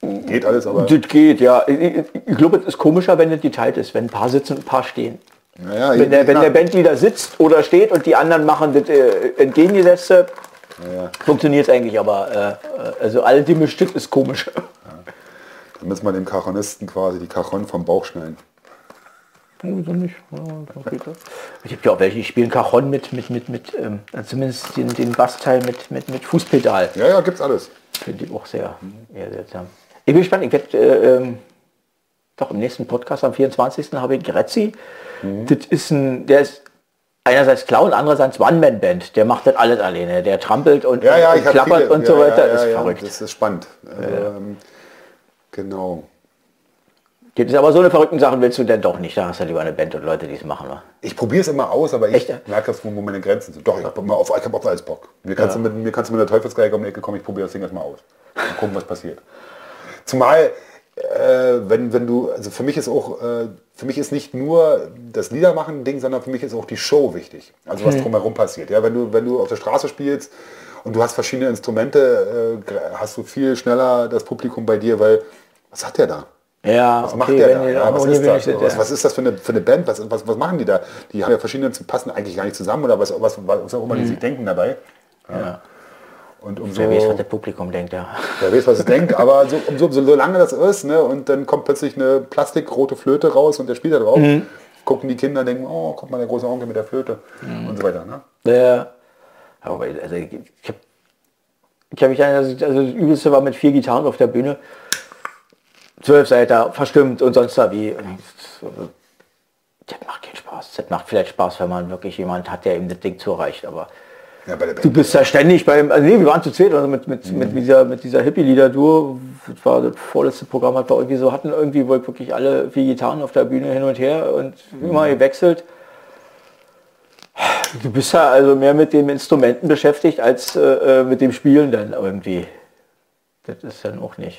Geht alles, aber. Das geht, ja. Ich, ich, glaube, es ist komischer, wenn das geteilt ist, wenn ein paar sitzen und ein paar stehen. naja, Wenn der, wenn der Bandleader sitzt oder steht und die anderen machen das äh, entgegengesetzte, ja, funktioniert es eigentlich, aber äh, äh, also alle die Stück ist komisch. dann müssen wir dem Cajonisten quasi die Cajon vom Bauch schnellen. Wieso nicht? Ja. Ich habe ja auch welche, die spielen Cajon mit, mit, mit, mit ähm, zumindest den, den Bassteil mit, mit, mit Fußpedal. Ja, ja, gibt's alles. Finde ich auch sehr, sehr seltsam. Ich bin gespannt, ich werde äh, ähm, doch im nächsten Podcast am 24. habe ich Grezzi. Mhm. Das ist ein, der ist einerseits Clown, andererseits One-Man-Band. Der macht das alles alleine. Der trampelt und, Ja, ja, und klappert viele, und so ja, weiter. Ja, ist ja, verrückt. Das ist spannend. Ähm, Genau. Gibt es aber so eine verrückten Sachen willst du denn doch nicht. Da hast du lieber eine Band und Leute, die es machen. Wa? Ich probiere es immer aus, aber ich Echt, ja? merke das, wo meine Grenzen sind. Doch, ich habe auf, ich hab auf alles Bock. Mir kannst, du mit, mir kannst du mit der Teufelsgeige um die Ecke kommen, ich probiere das Ding erstmal aus. Und gucken, was passiert. Zumal, äh, wenn, wenn du, also für mich ist auch, äh, für mich ist nicht nur das Liedermachen ein Ding, sondern für mich ist auch die Show wichtig. Also was drumherum passiert. Ja, wenn du, wenn du auf der Straße spielst und du hast verschiedene Instrumente, äh, hast du viel schneller das Publikum bei dir, weil was hat der da? Ja, Was macht der da? Ja, was, ist das? Was, ja. was ist das für eine, für eine Band? Was, was, was machen die da? Die haben ja verschiedene, passen eigentlich gar nicht zusammen oder was, was, was auch immer die sich denken dabei. Mhm. Ja. Und umso, Wer weiß, was das Publikum denkt, ja. wer weiß, was es denkt, aber so, umso, umso solange das ist, ne, und dann kommt plötzlich eine plastikrote Flöte raus und der spielt da drauf, Mhm. gucken die Kinder und denken, oh, guck mal, der große Onkel mit der Flöte Mhm. und so weiter. Ne? Ja. Aber also ich habe ich hab mich also also das Übelste war mit vier Gitarren auf der Bühne. Zwölf Seiter, verstimmt und sonst da wie. Das macht keinen Spaß. Das macht vielleicht Spaß, wenn man wirklich jemand hat, der eben das Ding zureicht. Aber Ja, bei der du bist ja ständig beim, also nee, wir waren zu zweit, also mit, mit, mit dieser, mit dieser Hippie-Lieder-Duo, das war das vorletzte Programm, was wir irgendwie so hatten, irgendwie, wo wirklich alle vier Gitarren auf der Bühne hin und her und immer gewechselt. Du bist ja also mehr mit den Instrumenten beschäftigt als äh, äh, mit dem Spielen dann irgendwie. Das ist dann auch nicht,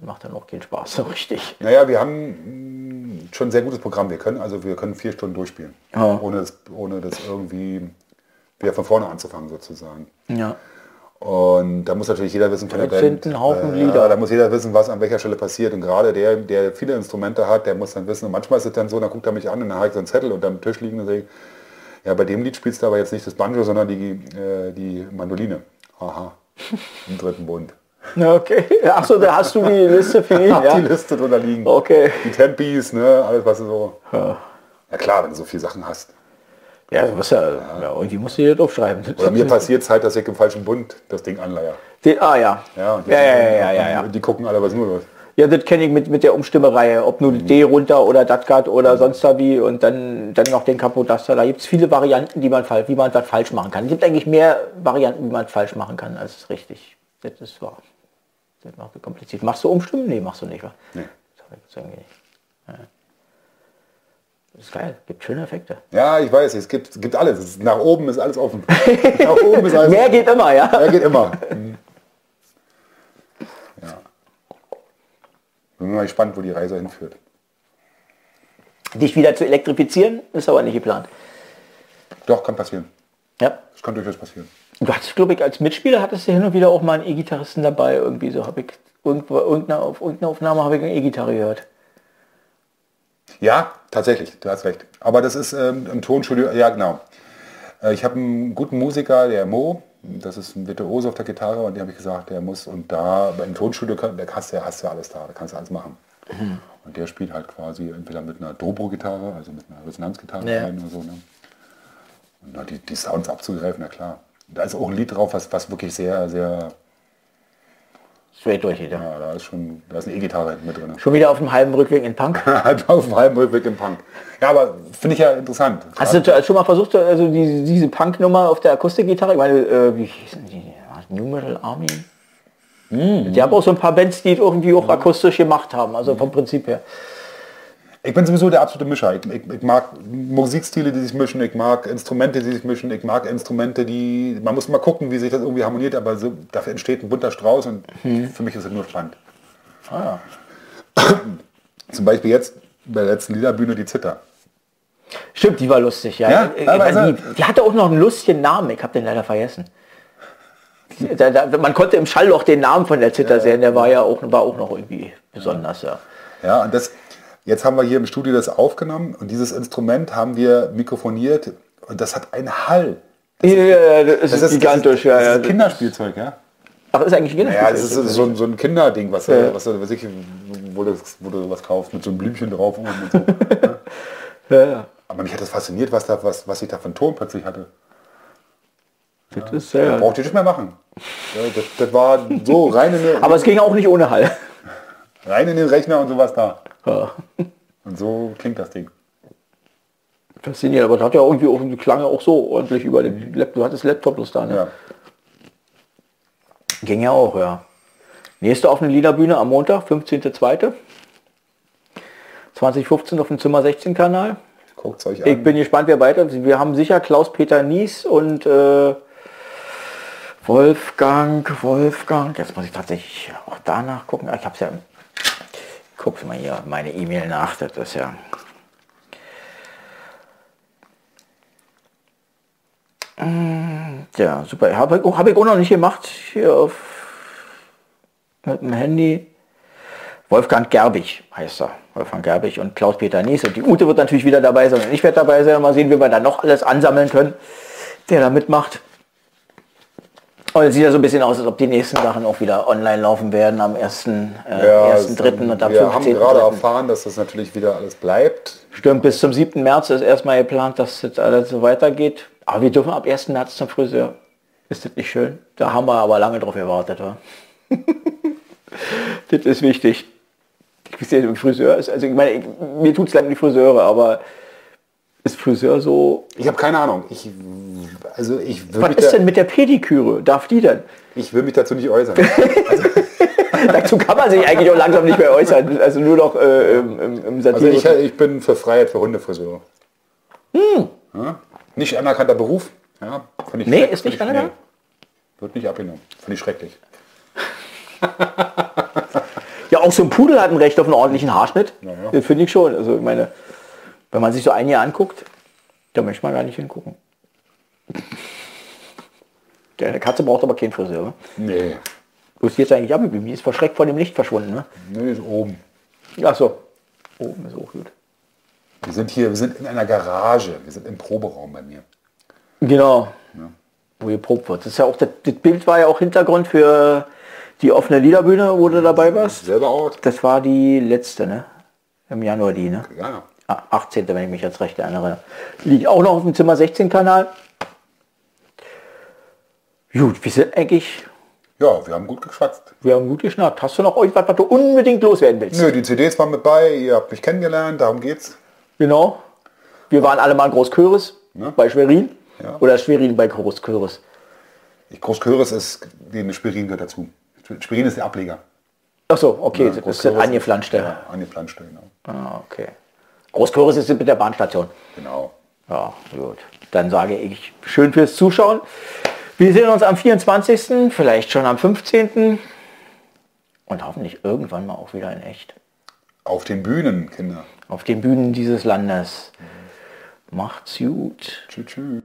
macht dann auch keinen Spaß so richtig. Naja, wir haben schon ein sehr gutes Programm. Wir können also wir können vier Stunden durchspielen, Ja. ohne, das, ohne das irgendwie wieder von vorne anzufangen sozusagen. Ja. Und da muss natürlich jeder wissen von der Band. Haufen äh, Lieder. Da muss jeder wissen, was an welcher Stelle passiert. Und gerade der, der viele Instrumente hat, der muss dann wissen. Und manchmal ist es dann so, dann guckt er mich an und dann habe ich so einen Zettel unter dem Tisch liegen und sage, ja, bei dem Lied spielst du aber jetzt nicht das Banjo, sondern die, äh, die Mandoline. Aha. Im dritten Bund. Okay. Achso, da hast du die Liste für ihn, ja. die Liste drunter liegen. Okay. Die Tempis, ne, alles was du so. Ja, Ja klar, wenn du so viele Sachen hast. Ja, du musst ja, ja irgendwie musst du dir das aufschreiben. Oder mir passiert es halt, dass ich im falschen Bund das Ding anleier. Den, ah ja. Ja, Ja, ja, ja, ja, ja. Die gucken alle, was nur los. Ja, das kenne ich mit, mit der Umstimmereihe, ob nur D runter oder Datgat oder sonst da wie und dann, dann noch den Kapodaster. Da gibt es viele Varianten, die man, wie man was falsch machen kann. Es gibt eigentlich mehr Varianten, wie man falsch machen kann, als richtig. Das ist wahr. Das macht kompliziert. Machst du Umstimmen? Nee, machst du nicht, wa? Nee. Das nicht. Ja. Das ist geil, gibt schöne Effekte. Ja, ich weiß, es gibt, gibt alles. Es ist, nach oben ist alles offen. nach oben ist alles Mehr geht immer, ja. Mehr geht immer. Mhm. Ja. Bin mal gespannt, wo die Reise hinführt. Dich wieder zu elektrifizieren, ist aber nicht geplant. Doch, kann passieren. Ja. Das kann durchaus passieren. Du hattest, glaube ich, als Mitspieler hattest du hin und wieder auch mal einen E-Gitarristen dabei. Irgendwie so habe ich irgendwo, irgendeine, auf irgendeiner Aufnahme habe ich eine E-Gitarre gehört. Ja, tatsächlich, du hast recht. Aber das ist ähm, im Tonstudio, ja genau. Äh, ich habe einen guten Musiker, der Mo, das ist ein Virtuose auf der Gitarre und dem habe ich gesagt, der muss und da im Tonstudio kann, da hast du ja, hast du ja alles da, da kannst du alles machen. Und der spielt halt quasi entweder mit einer Dobro-Gitarre, also mit einer Resonanzgitarre Ja. rein oder so. Ne? Und die, die Sounds abzugreifen, na klar. Da ist auch ein Lied drauf, was, was wirklich sehr, sehr, Straight durch wieder. ja, da ist schon, da ist eine E-Gitarre mit drin. Schon wieder auf dem halben Rückweg in Punk. Auf dem halben Rückweg im Punk. Ja, aber finde ich ja interessant. Hast du schon mal versucht, also diese, diese Punk-Nummer auf der Akustikgitarre? Ich meine, äh, wie hießen die? New Metal Army? Die haben auch so ein paar Bands, die irgendwie auch akustisch gemacht haben, also vom Prinzip her. Ich bin sowieso der absolute Mischer. Ich, ich, ich mag Musikstile, die sich mischen, ich mag Instrumente, die sich mischen, ich mag Instrumente, die. Man muss mal gucken, wie sich das irgendwie harmoniert, aber so, dafür entsteht ein bunter Strauß und für mich ist es nur spannend. Ah, Zum Beispiel jetzt bei der letzten Liederbühne die Zither. Stimmt, die war lustig, ja. Ja, Ich- also- die, die hatte auch noch einen lustigen Namen, ich habe den leider vergessen. Da, da, man konnte im Schallloch den Namen von der Zither sehen, der war ja auch, war auch noch irgendwie besonders, ja. Ja, und das, jetzt haben wir hier im Studio das aufgenommen und dieses Instrument haben wir mikrofoniert und das hat einen Hall. Ja, das ist, gigantisch, das ist, ja. Das ja. ist Kinderspielspielzeug, ja. Ach, ist eigentlich ein Ja, Kinderspiel. das ist so, ein- so ein Kinderding, was, Ja. ja. was, was ich, wo, du, wo du was kaufst mit so einem Blümchen drauf oben und so. ja, ja. Aber mich hat das fasziniert, was, da, was, was ich da für einen Ton plötzlich hatte. Das ist, Da ja. brauchte ich nicht mehr machen. Ja, das, das war so rein in, den, Aber es ging auch nicht ohne Hall. rein in den Rechner und sowas da. Ja. Und so klingt das Ding. Faszinierend, aber das hat ja irgendwie auch, die klang ja auch so ordentlich über den Laptop. Du hattest Laptop bloß da, ne? Ja. Ging ja auch, ja. Nächste offene Liederbühne am Montag, 15.02. 2015 auf dem Zimmer 16 Kanal. Guckt euch Ich an. bin gespannt, wer weiter. Wir haben sicher Klaus-Peter Nies und äh, Wolfgang, Wolfgang. Jetzt muss ich tatsächlich auch danach gucken. Ah, Ich habe es ja. Guck's mal hier meine E-Mail nach. Das ist ja. Ja, super. Habe ich, hab ich auch noch nicht gemacht hier auf mit dem Handy. Wolfgang Gerbig heißt er. Wolfgang Gerbig und Klaus-Peter Nies. Und die Ute wird natürlich wieder dabei sein und ich werde dabei sein. Mal sehen, wie wir da noch alles ansammeln können, der da mitmacht. Und es sieht ja so ein bisschen aus, als ob die nächsten Sachen auch wieder online laufen werden am 1., äh, Ja, 1.3. und am wir haben 15. gerade erfahren, dass das natürlich wieder alles bleibt. Stimmt, bis zum 7. März ist erstmal geplant, dass jetzt alles so weitergeht. Aber wir dürfen ab 1. März zum Friseur. Ist das nicht schön? Da haben wir aber lange drauf gewartet. Wa? das ist wichtig. Ich weiß nicht, Friseur ist, also ich meine, ich, mir tut es leid um die Friseure, aber ist Friseur so... Ich habe keine Ahnung. Ich, also ich Was ist denn mit der Pediküre? Darf die denn? ich will mich dazu nicht äußern. Dazu kann man sich eigentlich auch langsam nicht mehr äußern. Also nur noch äh, im, im, im Also ich, ich bin für Freiheit für Hundefriseure. Ja? Nicht anerkannter Beruf. Ja? Ich Nee, ist nicht anerkannt? Wird nicht abgenommen. Finde ich schrecklich. Ja, auch so ein Pudel hat ein Recht auf einen ordentlichen Haarschnitt. Ja, ja. Das finde ich schon. Also ich meine, wenn man sich so ein Jahr anguckt, da möchte man gar nicht hingucken. Der Katze braucht aber keinen Friseur. ne? Nee. Wo ist die jetzt eigentlich abgeblieben? Die ist verschreckt vor dem Licht verschwunden. Ne? Nee, ist oben. Ach so. Oben ist auch gut. Wir sind hier, wir sind in einer Garage. Wir sind im Proberaum bei mir. Genau. Wo geprobt wird. Das, ist ja auch, das, das Bild war ja auch Hintergrund für die offene Liederbühne, wo du dabei warst. Selber Ort? Das war die letzte, ne? Im Januar die, ne? Ja. Ah, 18. wenn ich mich jetzt recht erinnere. Liegt auch noch auf dem Zimmer 16 Kanal. Gut, wir sind eigentlich, Ja, wir haben gut geschwatzt. wir haben gut geschnackt. Hast du noch irgendwas, was du unbedingt loswerden willst? Nö, die CDs waren mit bei, ihr habt mich kennengelernt, darum geht's. Genau. Wir waren alle mal in Großköris Ne? bei Schwerin. Ja. Oder Schwerin bei Großköris. Großköris ist, die Schwerin gehört dazu. Schwerin ist der Ableger. Ach so, okay, das ist angeflanschte. Ja, angeflanschte, genau. Ah, okay. Großköris ist mit der Bahnstation. Genau. Ja, gut. Dann sage ich schön fürs Zuschauen. Wir sehen uns am 24., vielleicht schon am 15. und hoffentlich irgendwann mal auch wieder in echt. Auf den Bühnen, Kinder. Auf den Bühnen dieses Landes. Macht's gut. Tschüss, tschüss.